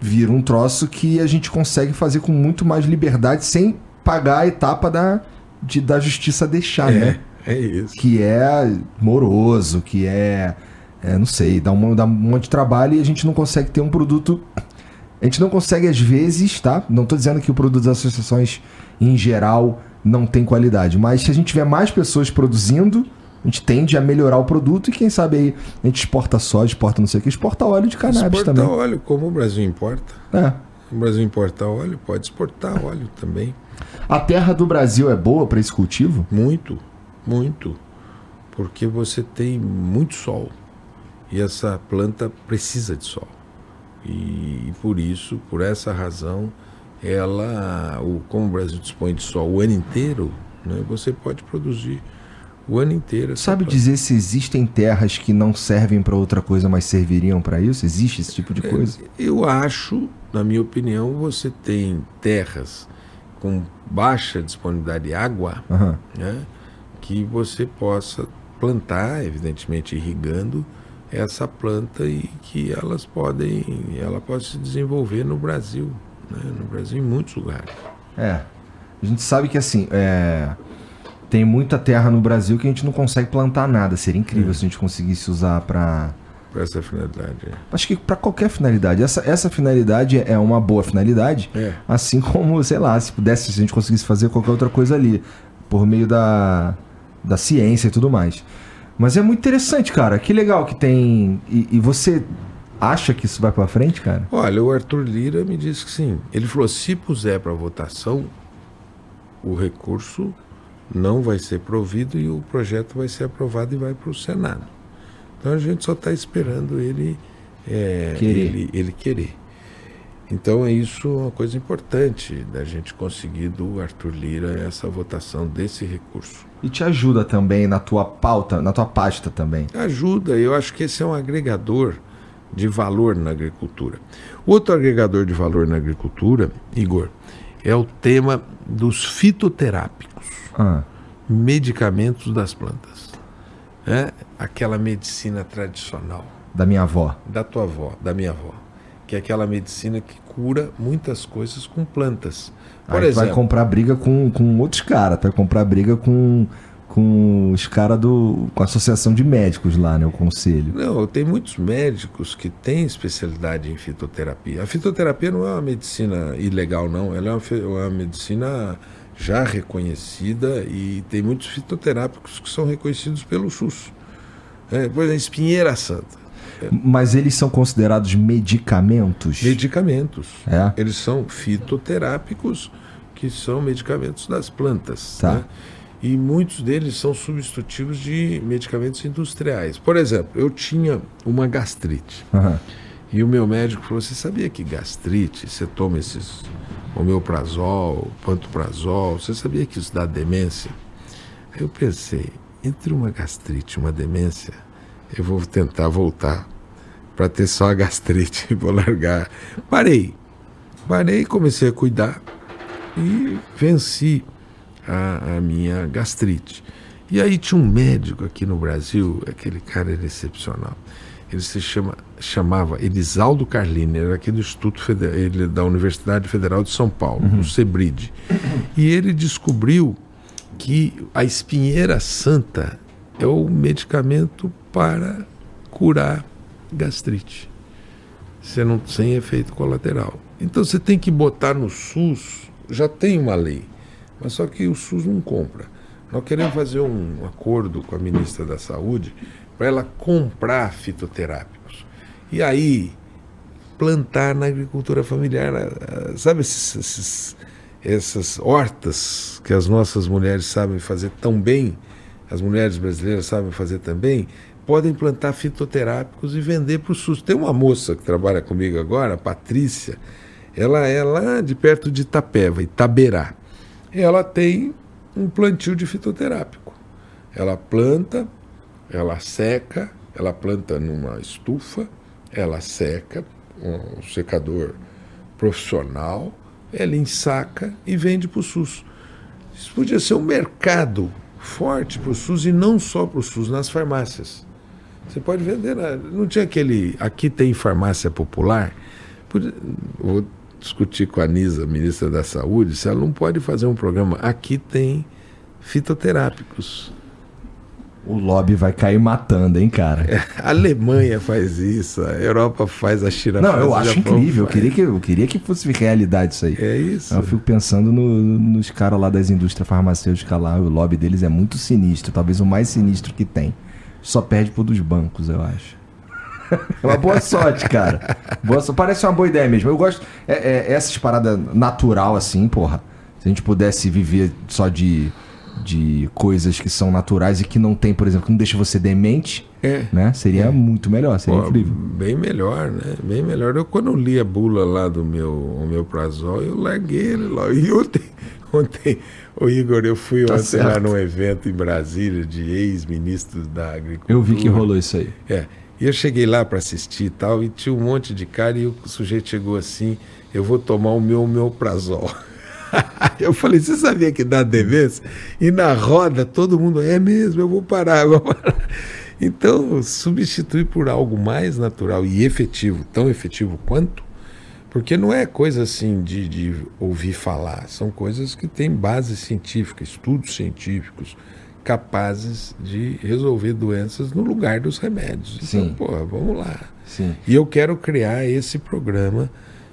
vira um troço que a gente consegue fazer com muito mais liberdade sem pagar a etapa da, de, da justiça deixar, né? É, é isso. Que é moroso, que é, é, não sei, dá um, dá um monte de trabalho e a gente não consegue ter um produto. A gente não consegue, às vezes, tá? Não tô dizendo que o produto das associações, em geral, não tem qualidade. Mas se a gente tiver mais pessoas produzindo, a gente tende a melhorar o produto e quem sabe aí a gente exporta soja, exporta não sei o que, exporta óleo de cannabis Exportar também. óleo, como o Brasil importa. É. O Brasil importa óleo, pode exportar óleo também. A terra do Brasil é boa para esse cultivo? Muito, muito. Porque você tem muito sol. E essa planta precisa de sol. E, por isso, por essa razão, ela, o, como o Brasil dispõe de sol o ano inteiro, né, você pode produzir o ano inteiro. Sabe planta. dizer se existem terras que não servem para outra coisa, mas serviriam para isso? Existe esse tipo de coisa? Eu acho, na minha opinião, você tem terras com baixa disponibilidade de água, Aham. né, que você possa plantar, evidentemente irrigando essa planta e que elas podem, ela pode se desenvolver no Brasil, né, no Brasil em muitos lugares. É. A gente sabe que assim, é, tem muita terra no Brasil que a gente não consegue plantar nada. Seria incrível se a gente conseguisse usar para Para essa finalidade. Acho que para qualquer finalidade. Essa, essa finalidade é uma boa finalidade. É. Assim como, sei lá, se pudesse, se a gente conseguisse fazer qualquer outra coisa ali, por meio da, da ciência e tudo mais. Mas é muito interessante, cara. Que legal que tem. E, e você acha que isso vai pra frente, cara? Olha, o Arthur Lira me disse que sim. Ele falou: se puser para votação, o recurso não vai ser provido e o projeto vai ser aprovado e vai para o Senado. Então a gente só está esperando ele, é, Querer. ele ele querer. Então é isso uma coisa importante da gente conseguir do Arthur Lira essa votação desse recurso. E te ajuda também na tua pauta, na tua pasta também. Ajuda, eu acho que esse é um agregador de valor na agricultura. Outro agregador de valor na agricultura, Igor, é o tema dos fitoterápicos, Ah, medicamentos das plantas. É aquela medicina tradicional da minha avó. da tua avó, da minha avó, que é aquela medicina que cura muitas coisas com plantas. Por Aí tu vai exemplo, comprar briga com, com outros caras, vai comprar briga com, com os caras do. com a associação de médicos lá, né? O conselho. Não, tem muitos médicos que têm especialidade em fitoterapia. A fitoterapia não é uma medicina ilegal, não. Ela é uma, uma medicina já reconhecida e tem muitos fitoterápicos que são reconhecidos pelo SUS. É, por exemplo, espinheira santa. Mas eles são considerados medicamentos? Medicamentos. É. Eles são fitoterápicos, que são medicamentos das plantas. Tá. né? E muitos deles são substitutivos de medicamentos industriais. Por exemplo, eu tinha uma gastrite. Aham. E o meu médico falou: Você sabia que gastrite, você toma esses homeoprazol, pantoprazol, você sabia que isso dá demência? Aí eu pensei: entre uma gastrite e uma demência, eu vou tentar voltar para ter só a gastrite vou largar. Parei. Parei, comecei a cuidar e venci a, a minha gastrite. E aí tinha um médico aqui no Brasil, aquele cara era excepcional. Ele se chama, chamava Elisaldo Carlini, era aqui do Instituto Federal, ele é da Universidade Federal de São Paulo, no Sebride. E ele descobriu que a espinheira santa é o medicamento para curar gastrite. Você não sem efeito colateral. Então você tem que botar no SUS, já tem uma lei, mas só que o SUS não compra. Nós queremos fazer um acordo com a ministra da Saúde para ela comprar fitoterápicos. E aí plantar na agricultura familiar, ah, sabe esses, esses- essas hortas que as nossas mulheres sabem fazer tão bem, as mulheres brasileiras sabem fazer também, podem plantar fitoterápicos e vender para o SUS. Tem uma moça que trabalha comigo agora, a Patrícia, ela é lá de perto de Itapeva, Itaberá. Ela tem um plantio de fitoterápico. Ela planta, ela seca, ela planta numa estufa, ela seca, um secador profissional, ela ensaca e vende para o SUS. Isso podia ser um mercado forte para o SUS e não só para o SUS, nas farmácias. Você pode vender. Não tinha aquele. Aqui tem farmácia popular. Vou discutir com a Nisa, ministra da Saúde, se ela não pode fazer um programa. Aqui tem fitoterápicos. O lobby vai cair matando, hein, cara? A Alemanha faz isso, a Europa faz, a China Não, faz. eu acho incrível. Eu queria, que, eu queria que fosse realidade isso aí. É isso. Eu fico pensando no- nos caras lá das indústrias farmacêuticas lá, o lobby deles é muito sinistro, talvez o mais sinistro que tem. Só perde pro dos bancos, eu acho. É uma boa sorte, cara. Boa sorte. Parece uma boa ideia mesmo. Eu gosto. É, é, essas paradas natural, assim, porra. Se a gente pudesse viver só de, de coisas que são naturais e que não tem, por exemplo, que não deixa você demente, É. né? Seria muito melhor, seria Pô, incrível. Bem melhor, né? Bem melhor. Eu, quando eu li a bula lá do meu, meu prazol, eu larguei ele lá. E ontem, ontem o Igor, eu fui Tá ontem lá certo. num evento em Brasília de ex-ministros da Agricultura. Eu vi que rolou isso aí. É. E eu cheguei lá para assistir e tal, e tinha um monte de cara, e o sujeito chegou assim: eu vou tomar o meu omeprazol. eu falei: você sabia que dá demência? E na roda todo mundo: é mesmo, eu vou parar, eu vou parar. Então, substituir por algo mais natural e efetivo, tão efetivo quanto, porque não é coisa assim de, de ouvir falar, são coisas que têm base científica, estudos científicos capazes de resolver doenças no lugar dos remédios. Sim. Então, pô, vamos lá. Sim. E eu quero criar esse programa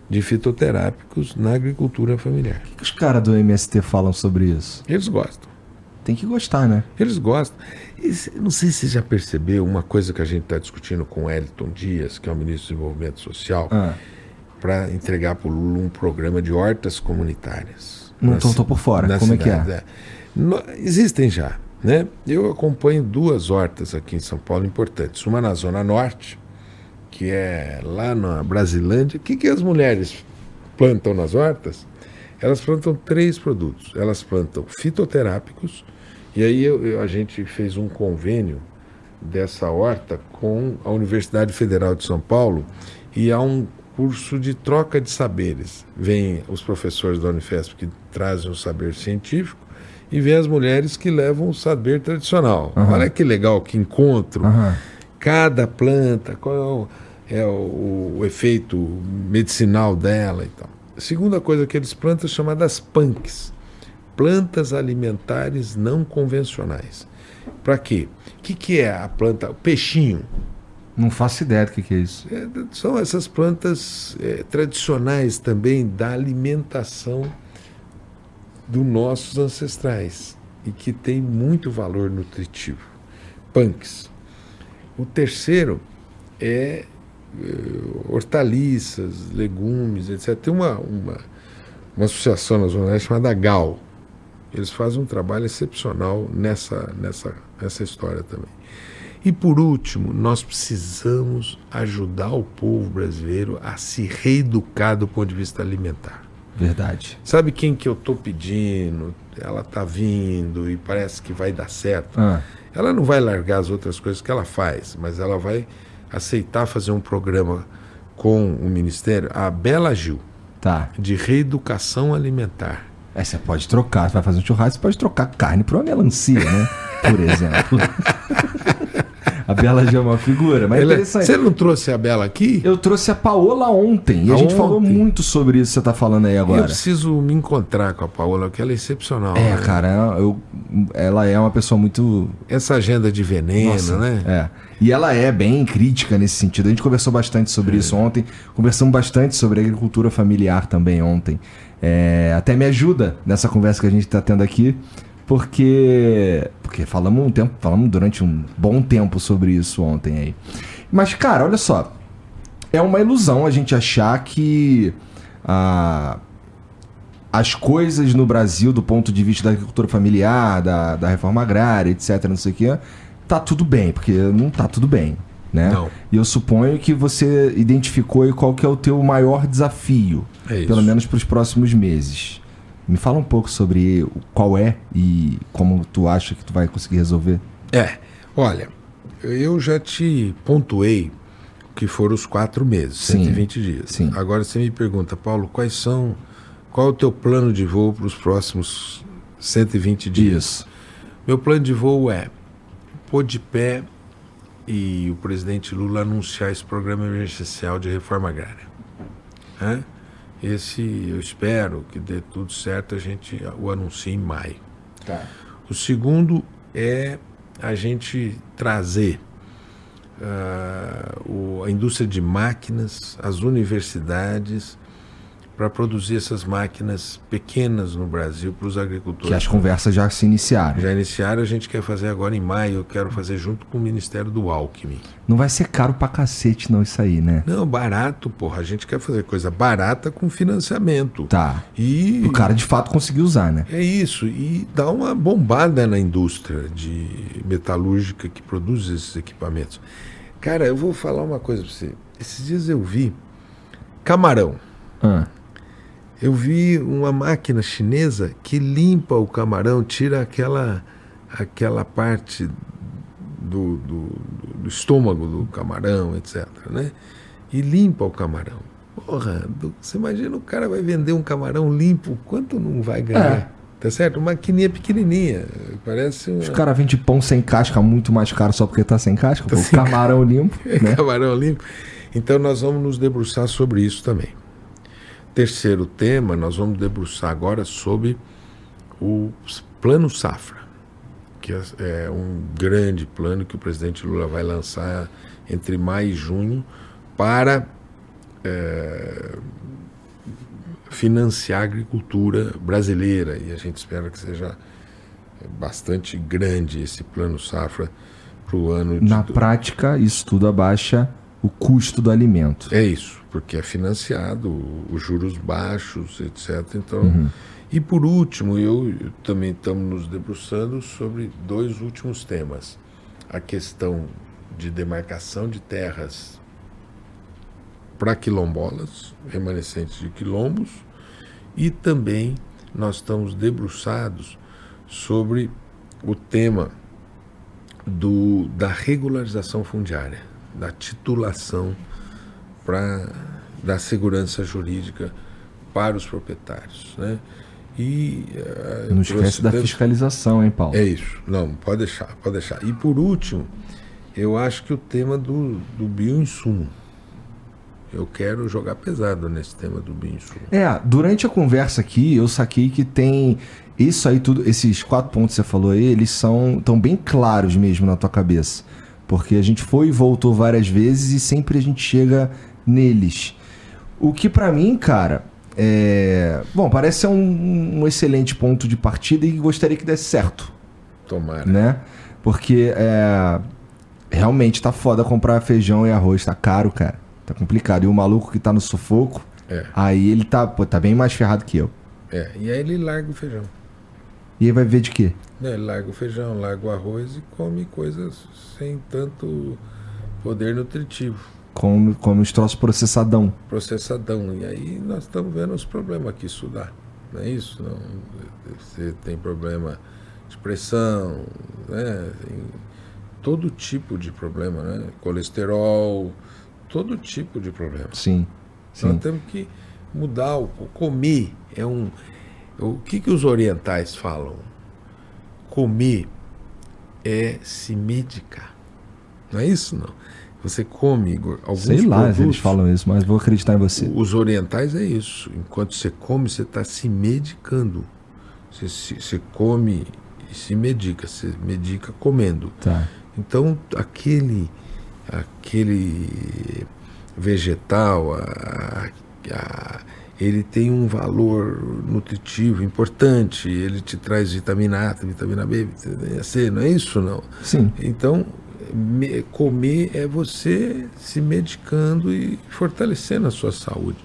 de fitoterápicos na agricultura familiar. O que os caras do MST falam sobre isso? Eles gostam. Tem que gostar, né? Eles gostam. E não sei se você já percebeu uma coisa que a gente está discutindo com o Elton Dias, que é o ministro do Desenvolvimento Social, Ah, para entregar para o Lula um programa de hortas comunitárias. Não tô por fora. Como é que é? cidade, No- existem já, Né? Eu acompanho duas hortas aqui em São Paulo importantes. Uma na Zona Norte, que é lá na Brasilândia. O que, que as mulheres plantam nas hortas? Elas plantam três produtos. Elas plantam fitoterápicos, e aí eu, eu, a gente fez um convênio dessa horta com a Universidade Federal de São Paulo e há um curso de troca de saberes. Vêm os professores da Unifesp que trazem o saber científico e vem as mulheres que levam o saber tradicional. Uhum. Olha que legal, que encontro. Uhum. Cada planta, qual é, o, é o, o, efeito medicinal dela e tal. A segunda coisa que eles plantam é chamadas punks, plantas alimentares não convencionais. Para quê? O que, que é a planta? O peixinho. Não faço ideia do que, que é isso. É, são essas plantas é, tradicionais também da alimentação dos nossos ancestrais e que tem muito valor nutritivo. Punks. O terceiro é hortaliças, legumes, etc. Tem uma, uma, uma associação na Zona Leste chamada GAL. Eles fazem um trabalho excepcional nessa, nessa, nessa história também. E por último, nós precisamos ajudar o povo brasileiro a se reeducar do ponto de vista alimentar. Verdade. Sabe quem que eu estou pedindo? Ela está vindo e parece que vai dar certo. Ah. Ela não vai largar as outras coisas que ela faz, mas ela vai aceitar fazer um programa com o Ministério, a Bela Gil, tá. de reeducação alimentar. É, você pode trocar, você vai fazer um churrasco, você pode trocar carne por uma melancia, né? Por exemplo. A Bela já é uma figura, mas é interessante. Você não trouxe a Bela aqui? Eu trouxe a Paola ontem. E a, a gente ontem. falou muito sobre isso que você está falando aí agora. Eu preciso me encontrar com a Paola, porque ela é excepcional. É, né? cara, eu, ela é uma pessoa muito. Essa agenda de veneno, Nossa, né? É. E ela é bem crítica nesse sentido. A gente conversou bastante sobre é. isso ontem. Conversamos bastante sobre agricultura familiar também ontem. É, até me ajuda nessa conversa que a gente está tendo aqui porque porque falamos um tempo, falamos durante um bom tempo sobre isso ontem aí. Mas cara, olha só, é uma ilusão a gente achar que a as coisas no Brasil, do ponto de vista da agricultura familiar, da, da reforma agrária, etc., não sei o quê, tá tudo bem, porque não tá tudo bem. Né? Não. E eu suponho que você identificou qual que é o teu maior desafio, é pelo menos para os próximos meses. Me fala um pouco sobre qual é e como tu acha que tu vai conseguir resolver. É, olha, eu já te pontuei que foram os quatro meses, sim, 120 dias. Sim. Agora você me pergunta, Paulo, quais são, qual é o teu plano de voo para os próximos 120 dias? Isso. Meu plano de voo é pôr de pé e o presidente Lula anunciar esse programa emergencial de reforma agrária. É? Esse eu espero que dê tudo certo, a gente o anuncie em maio. Tá. O segundo é a gente trazer uh, o, a indústria de máquinas, as universidades, para produzir essas máquinas pequenas no Brasil para os agricultores. Que as conversas já se iniciaram. Já iniciaram, a gente quer fazer agora em maio, eu quero fazer junto com o Ministério do Alckmin. Não vai ser caro pra cacete não isso aí, né? Não, barato, porra. A gente quer fazer coisa barata com financiamento. Tá. E o cara de fato conseguir usar, né? É isso, e dá uma bombada na indústria de metalúrgica que produz esses equipamentos. Cara, eu vou falar uma coisa para você. Esses dias eu vi camarão. Ah eu vi uma máquina chinesa que limpa o camarão, tira aquela, aquela parte do, do, do estômago do camarão, etc. Né? E limpa o camarão. Porra, você imagina o cara vai vender um camarão limpo, quanto não vai ganhar? É. Tá certo? Uma maquininha pequenininha. Parece uma... Os caras vendem pão sem casca muito mais caro só porque tá sem casca. Tá sem camarão limpo. Né? camarão limpo. Então nós vamos nos debruçar sobre isso também. Terceiro tema, nós vamos debruçar agora sobre o Plano Safra, que é, é um grande plano que o presidente Lula vai lançar entre maio e junho para é, financiar a agricultura brasileira. E a gente espera que seja bastante grande esse Plano Safra para o ano Na prática, isso tudo abaixa o custo do alimento. É isso porque é financiado, os juros baixos, etc. Então, uhum. E por último, eu, eu também estamos nos debruçando sobre dois últimos temas. A questão de demarcação de terras para quilombolas, remanescentes de quilombos, e também nós estamos debruçados sobre o tema do, da regularização fundiária, da titulação para da segurança jurídica para os proprietários, né? E uh, não esquece da fiscalização, hein, Paulo? É isso. Não, pode deixar, pode deixar. E por último, eu acho que o tema do, do bioinsumo. Eu quero jogar pesado nesse tema do bioinsumo. É, durante a conversa aqui, eu saquei que tem isso aí tudo, esses quatro pontos que você falou aí, eles são tão bem claros mesmo na tua cabeça. Porque a gente foi e voltou várias vezes e sempre a gente chega neles. O que para mim, cara, é... Bom, parece ser um, um, excelente ponto de partida e gostaria que desse certo. Tomara. Né? Porque é... realmente tá foda comprar feijão e arroz, tá caro, cara. Tá complicado. E o maluco que tá no sufoco, é. aí ele tá, pô, tá bem mais ferrado que eu. É, e aí ele larga o feijão. E aí vai ver de quê? É, ele larga o feijão, larga o arroz e come coisas sem tanto poder nutritivo come, come os troços processadão. Processadão. E aí nós estamos vendo os problemas que isso dá. Não é isso? Não, você tem problema de pressão, né? Tem todo tipo de problema, né? Colesterol, todo tipo de problema. Sim. sim. Nós temos que mudar o comer é um o que que os orientais falam? Comer é se medicar. Não é isso não? Você come Igor, alguns Sei lá produtos, eles falam isso, mas vou acreditar em você. Os orientais é isso. Enquanto você come, você está se medicando. Você, se, você come e se medica. Você medica comendo. Tá. Então, aquele, aquele vegetal, a, a, ele tem um valor nutritivo importante. Ele te traz vitamina A, vitamina B, vitamina C. Não é isso, não? Sim. Então, comer é você se medicando e fortalecendo a sua saúde.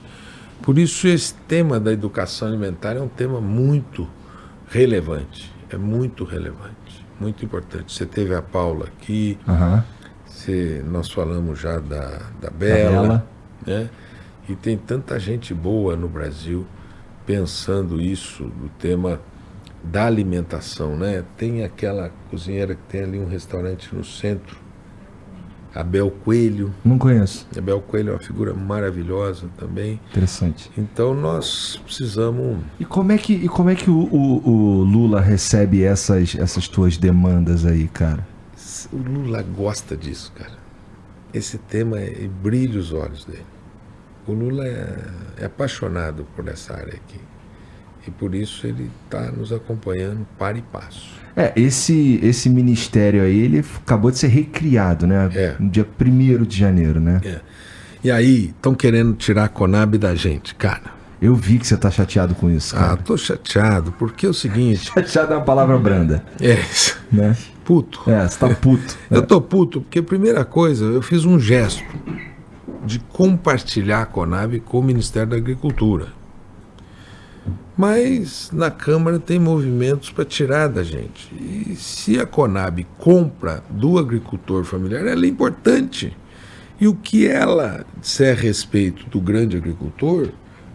Por isso esse tema da educação alimentar é um tema muito relevante, é muito relevante, muito importante. Você teve a Paula aqui, uhum. você, nós falamos já da, da Bela, da Bela. Né? E tem tanta gente boa no Brasil pensando isso, do tema da alimentação, né? Tem aquela cozinheira que tem ali um restaurante no centro, Abel Coelho. Não conheço. Abel Coelho é uma figura maravilhosa também. Interessante. Então nós precisamos. E como é que, e como é que o, o, o Lula recebe essas, essas tuas demandas aí, cara? O Lula gosta disso, cara. Esse tema é, brilha os olhos dele. O Lula é, é apaixonado por essa área aqui. E por isso ele está nos acompanhando para e passo. É, esse, esse ministério aí, ele acabou de ser recriado, né? É. No dia 1 de janeiro, né? É. E aí, estão querendo tirar a Conab da gente, cara. Eu vi que você tá chateado com isso, cara. Ah, tô chateado, porque é o seguinte... chateado é uma palavra branda. É. Né? Puto. É, você tá puto. eu tô puto, porque primeira coisa, eu fiz um gesto de compartilhar a Conab com o Ministério da Agricultura. Mas na Câmara tem movimentos para tirar da gente. E se a Conab compra do agricultor familiar, ela é importante. E o que ela disser a respeito do grande agricultor,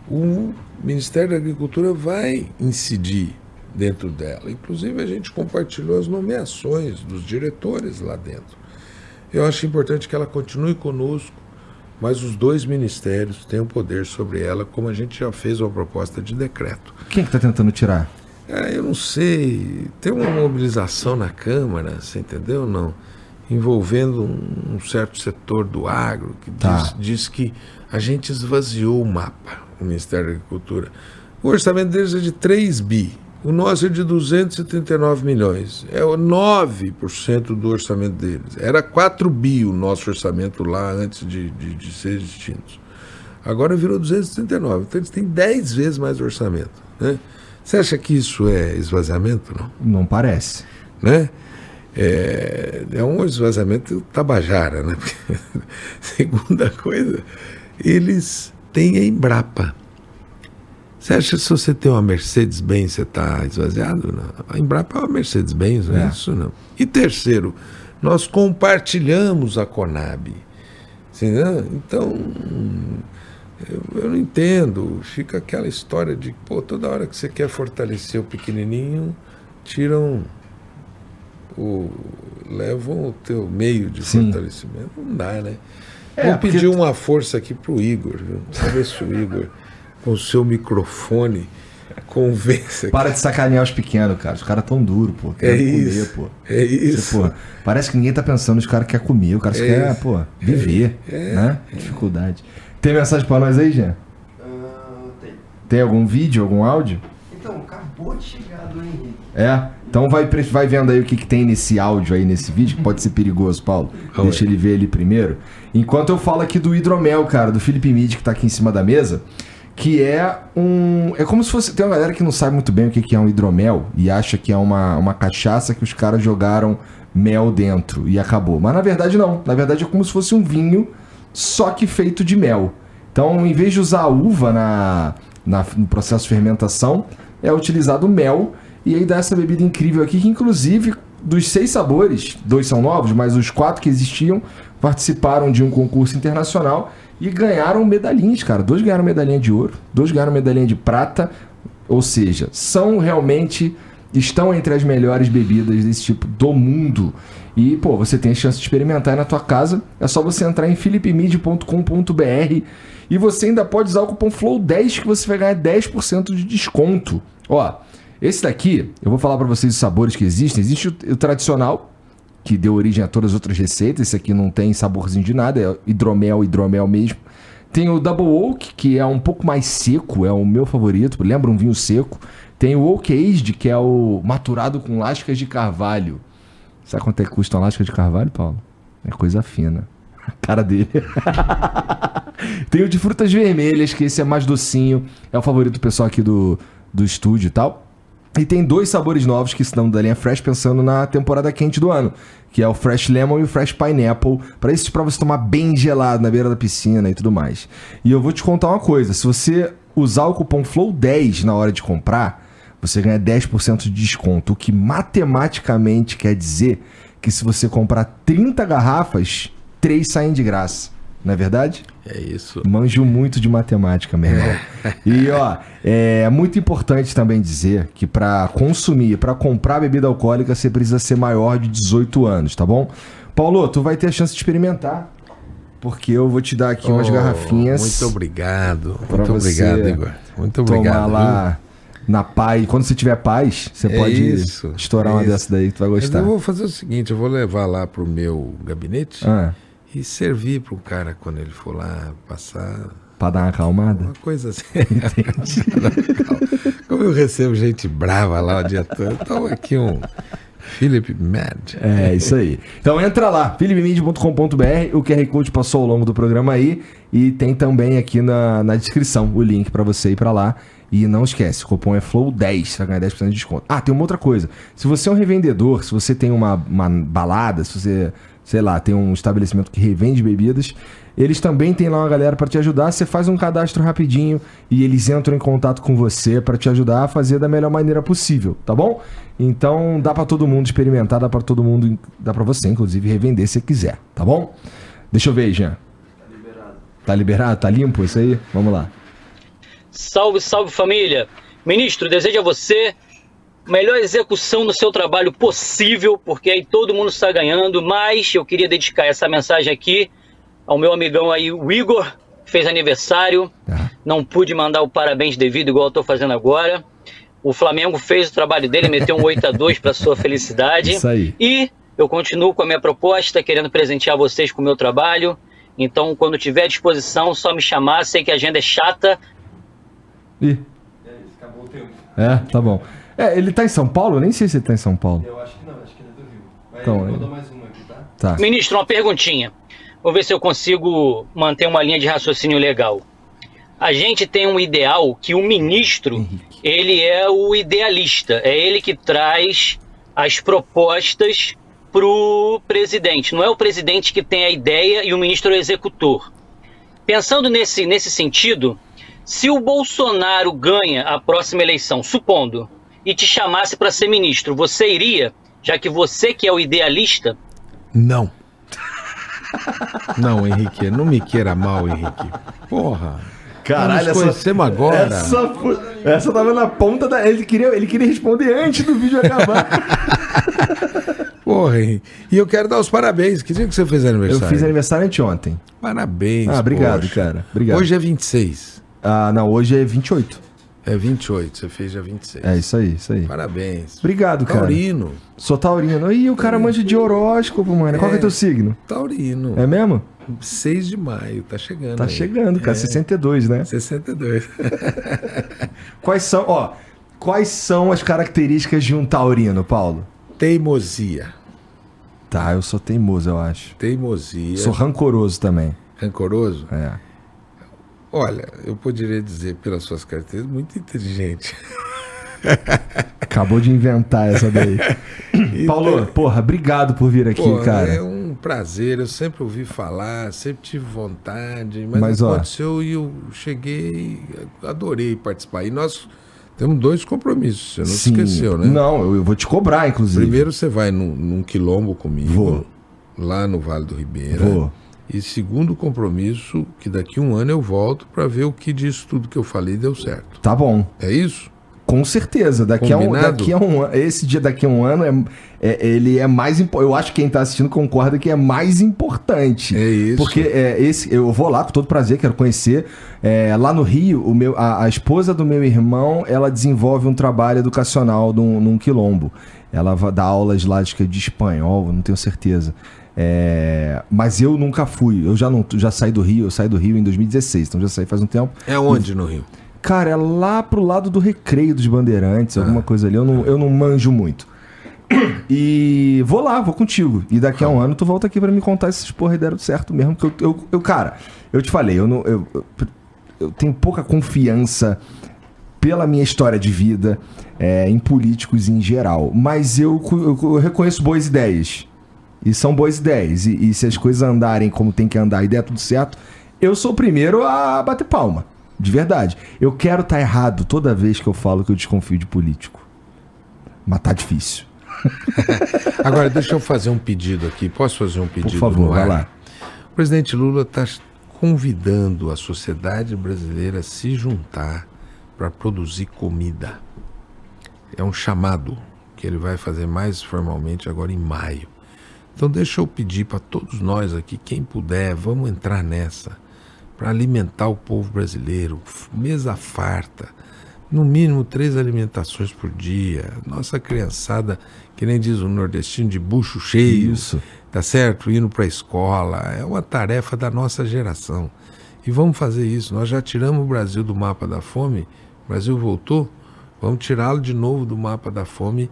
o Ministério da Agricultura vai incidir dentro dela. Inclusive, a gente compartilhou as nomeações dos diretores lá dentro. Eu acho importante que ela continue conosco mas os dois ministérios têm o poder sobre ela, como a gente já fez uma proposta de decreto. Quem é está tentando tirar? É, eu não sei. Tem uma mobilização na Câmara, você entendeu? Não. Envolvendo um, um certo setor do agro, que tá. diz, diz que a gente esvaziou o mapa, o Ministério da Agricultura. O orçamento deles é de 3 bi. O nosso é de 279 milhões. É 9% do orçamento deles. Era 4 bi o nosso orçamento lá antes de, de, de ser extintos. Agora virou 239. Então eles têm 10 vezes mais orçamento. Né? Você acha que isso é esvaziamento? Não, não parece. Né? É, é um esvaziamento tabajara. Né? Segunda coisa, eles têm a Embrapa Você acha que se você tem uma Mercedes-Benz, você está esvaziado? Não. A Embrapa é uma Mercedes-Benz, não é. é isso não. E terceiro, nós compartilhamos a Conab. Então, eu, eu, não entendo. Fica aquela história de, pô, toda hora que você quer fortalecer o pequenininho, tiram o. levam o teu meio de Sim. fortalecimento. Não dá, né? É, Vou pedir uma força aqui pro Igor, viu? Saber se o Igor, com o seu microfone, convence. Para de sacanear os pequenos, cara. Os caras tão duros, pô. é isso. Comer, pô. É isso. Você, pô, parece que ninguém tá pensando, os caras querem comer, o cara é quer, pô, viver. É, né? É. Dificuldade. Tem mensagem pra nós aí, Jean? Uh, tem. Tem algum vídeo, algum áudio? Então, acabou de chegar do Henrique. É? Então vai, vai vendo aí o que, que tem nesse áudio aí, nesse vídeo, que pode ser perigoso, Paulo. Deixa ele ver ele primeiro. Enquanto eu falo aqui do hidromel, cara, do Felipe Mid, que tá aqui em cima da mesa, que é um... É como se fosse... Tem uma galera que não sabe muito bem o que, é um hidromel e acha que é uma, uma cachaça que os caras jogaram mel dentro e acabou. Mas na verdade não. Na verdade é como se fosse um vinho só que feito de mel. Então, em vez de usar a uva na, na, no processo de fermentação, é utilizado mel e aí dá essa bebida incrível aqui, que inclusive dos seis sabores, dois são novos, mas os quatro que existiam participaram de um concurso internacional e ganharam medalhinhas, cara. Dois ganharam medalhinha de ouro, dois ganharam medalhinha de prata, ou seja, são realmente estão entre as melhores bebidas desse tipo do mundo. E, pô, você tem a chance de experimentar na tua casa. É só você entrar em philipmid.com.br e você ainda pode usar o cupom FLOW10 que você vai ganhar 10% de desconto. Ó, esse daqui, eu vou falar para vocês os sabores que existem. Existe o, o, tradicional, que deu origem a todas as outras receitas. Esse aqui não tem saborzinho de nada, é hidromel, hidromel mesmo. Tem o Double Oak, que é um pouco mais seco, é o meu favorito, lembra um vinho seco. Tem o Oak Aged, que é o maturado com lascas de carvalho. Sabe quanto é que custa uma lasca de carvalho, Paulo? É coisa fina. A cara dele. Tem o de frutas vermelhas, que esse é mais docinho. É o favorito do pessoal aqui do, do estúdio e tal. E tem dois sabores novos que estão da linha Fresh pensando na temporada quente do ano, que é o Fresh Lemon e o Fresh Pineapple, para isso para você tomar bem gelado na beira da piscina e tudo mais. E eu vou te contar uma coisa, se você usar o cupom FLOW10 na hora de comprar, você ganha 10% de desconto, o que matematicamente quer dizer que se você comprar 30 garrafas, 3 saem de graça. Não é verdade? É isso. Manjo muito de matemática, meu irmão. e ó, é muito importante também dizer que para consumir, para comprar bebida alcoólica, você precisa ser maior de 18 anos, tá bom? Paulo, tu vai ter a chance de experimentar. Porque eu vou te dar aqui oh, umas garrafinhas. Muito obrigado. Muito obrigado, Igor. Muito obrigado. Tomar lá na paz. Quando você tiver paz, você é pode isso, estourar é uma dessa daí que tu vai gostar. eu vou fazer o seguinte, eu vou levar lá pro meu gabinete. Ah e servir para o cara quando ele for lá passar. Para dar uma acalmada? Uma coisa assim. Como eu recebo gente brava lá o dia todo, então aqui um. Philip Mad. É, isso aí. Então entra lá, philipmid.com.br, o QR Code passou ao longo do programa aí e tem também aqui na, na descrição o link para você ir para lá. E não esquece, o cupom é FLOW10, você vai ganhar 10% de desconto. Ah, tem uma outra coisa. Se você é um revendedor, se você tem uma, uma balada, se você sei lá, tem um estabelecimento que revende bebidas, eles também têm lá uma galera para te ajudar. Você faz um cadastro rapidinho e eles entram em contato com você para te ajudar a fazer da melhor maneira possível, tá bom? Então dá para todo mundo experimentar, dá para todo mundo, dá para você inclusive revender se quiser, tá bom? Deixa eu ver, Jean. Tá liberado. Tá liberado? Tá limpo isso aí? Vamos lá. Salve, salve família. Ministro, desejo a você melhor execução no seu trabalho possível, porque aí todo mundo está ganhando, mas eu queria dedicar essa mensagem aqui ao meu amigão aí, o Igor, que fez aniversário, ah. não pude mandar o parabéns devido igual eu estou fazendo agora. O Flamengo fez o trabalho dele, meteu um 8 a 2 para sua felicidade. Isso aí. E eu continuo com a minha proposta, querendo presentear vocês com o meu trabalho. Então, quando tiver disposição, só me chamar. Sei que a agenda é chata. Ih. É, acabou o tempo. É, tá bom. É, ele tá em São Paulo? Eu nem sei se ele tá em São Paulo. Eu acho que não, acho que ele é do Rio. Vai, então, mandou mais uma aqui, tá? Tá. Ministro, uma perguntinha. Vou ver se eu consigo manter uma linha de raciocínio legal. A gente tem um ideal que o ministro, Henrique. ele é o idealista, é ele que traz as propostas pro presidente. Não é o presidente que tem a ideia e o ministro é o executor. Pensando nesse, nesse sentido, Se o Bolsonaro ganha a próxima eleição, supondo, e te chamasse para ser ministro, você iria? Já que você que é o idealista? Não. Não, Henrique, não me queira mal, Henrique. Porra. Caralho, Nós conhecemos agora. Essa, foi- essa tava na ponta da. Ele queria, ele queria responder antes do vídeo acabar. Porra, Henrique. E eu quero dar os parabéns. Que dia que você fez Eu aniversário? fiz aniversário anteontem. Parabéns. Ah, obrigado, poxa. cara. Obrigado. Hoje é 26. Ah, não, hoje é 28. É 28, você fez dia 26. É isso aí, isso aí. Parabéns. Obrigado, cara. Taurino. Sou taurino. Ih, o cara manja de horóscopo, mano. Qual que é teu signo? Taurino. É mesmo? 6 de maio, tá chegando. Tá aí. chegando, cara. É. 62, né? 62. Quais são, ó, quais são as características de um taurino, Paulo? Teimosia. Tá, eu sou teimoso, eu acho. Teimosia. Sou rancoroso também. rancoroso. É. Olha, eu poderia dizer pelas suas características, muito inteligente. Acabou de inventar essa daí. Paulo, porra, obrigado por vir aqui, Pô, cara. é um prazer, eu sempre ouvi falar, sempre tive vontade, mas, Mas, ó- aconteceu e eu cheguei, adorei participar. E nós temos dois compromissos, você não Sim. esqueceu, né? Não, eu, eu vou te cobrar, inclusive. Primeiro você vai num, num quilombo comigo, Vou. lá no Vale do Ribeira. Vou. E segundo compromisso, que daqui a um ano eu volto para ver o que disso tudo que eu falei deu certo. Tá bom. É isso? Com certeza. Daqui a, um, Combinado? daqui a um. Esse dia daqui a um ano é, é- ele é mais importante. Eu acho que quem tá assistindo concorda que é mais importante. É isso. Porque é, esse, eu vou lá com todo prazer, quero conhecer. É, lá no Rio, o meu, a, a esposa do meu irmão, ela desenvolve um trabalho educacional num, num quilombo. Ela dá aulas lá, é de espanhol, não tenho certeza. É, mas eu nunca fui. Eu já não já saí do Rio, eu saí do Rio em 2016, então já saí faz um tempo. É onde no Rio? Cara, é lá pro lado do recreio dos bandeirantes, alguma coisa ali. Eu não, eu não manjo muito. E vou lá, vou contigo. E daqui a um ano tu volta aqui pra me contar se essas porra deram certo mesmo. Que eu, eu, eu- cara, eu te falei, eu, não, eu, eu, eu tenho pouca confiança pela minha história de vida é, em políticos em geral. Mas eu, eu, eu reconheço boas ideias. E são boas ideias. E, e se as coisas andarem como tem que andar e der tudo certo, eu sou o primeiro a bater palma. De verdade. Eu quero estar errado toda vez que eu falo que eu desconfio de político. Mas tá difícil. Agora, deixa eu fazer um pedido aqui. Posso fazer um Por pedido? favor, no vai lá. O presidente Lula está convidando a sociedade brasileira a se juntar para produzir comida. É um chamado que ele vai fazer mais formalmente agora em maio. Então deixa eu pedir para todos nós aqui, quem puder, vamos entrar nessa para alimentar o povo brasileiro, mesa farta, no mínimo três alimentações por dia. Nossa criançada, que nem diz o nordestino, de bucho cheio, Isso. tá certo? Indo para a escola, é uma tarefa da nossa geração. E vamos fazer isso. Nós já tiramos o Brasil do mapa da fome, o Brasil voltou, vamos tirá-lo de novo do mapa da fome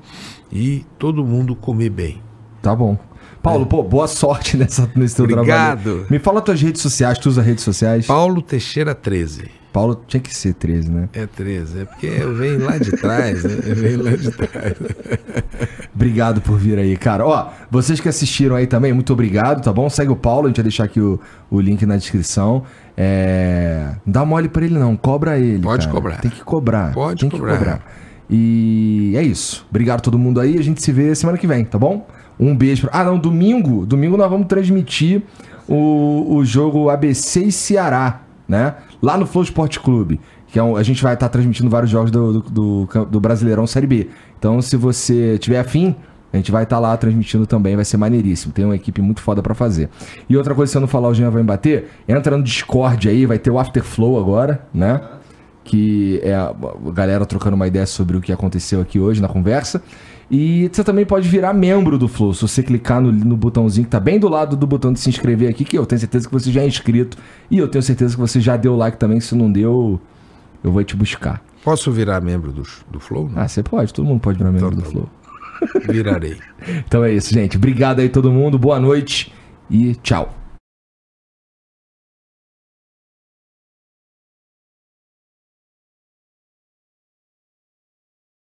e todo mundo comer bem. Tá bom. Paulo, pô, boa sorte nessa, nesse teu É. Obrigado. trabalho. Me fala tuas redes sociais, tu usa redes sociais? Paulo Teixeira 13. Paulo tinha que ser 13, né? É 13, é porque eu venho lá de trás, né? Eu venho lá de trás. Obrigado por vir aí, cara. Ó, vocês que assistiram aí também, muito obrigado, tá bom? Segue o Paulo, a gente vai deixar aqui o, o link na descrição. É... Não dá mole pra ele não, cobra ele. Pode cara. cobrar. Tem que cobrar. Pode Tem cobrar. que cobrar. E é isso. Obrigado a todo mundo aí, a gente se vê semana que vem, tá bom? Um beijo. Ah, não, domingo. Domingo nós vamos transmitir o, o jogo ABC e Ceará, né? Lá no Flow Esporte Clube. Que é um- a gente vai estar transmitindo vários jogos do, do, do, do Brasileirão Série B. Então, se você tiver afim, a gente vai estar lá transmitindo também, vai ser maneiríssimo. Tem uma equipe muito foda pra fazer. E outra coisa, se eu não falar, o Jean vai me bater. Entra no Discord aí, vai ter o Afterflow agora, né? Que é a galera trocando uma ideia sobre o que aconteceu aqui hoje na conversa. E você também pode virar membro do Flow. Se você clicar no, no botãozinho que tá bem do lado do botão de se inscrever aqui, que eu tenho certeza que você já é inscrito. E eu tenho certeza que você já deu like também. Se não deu, eu vou te buscar. Posso virar membro do, do Flow? Não? Ah, você pode, todo mundo pode virar membro Então do tá Flow. Virarei. Então é isso, gente. Obrigado aí todo mundo, boa noite e tchau.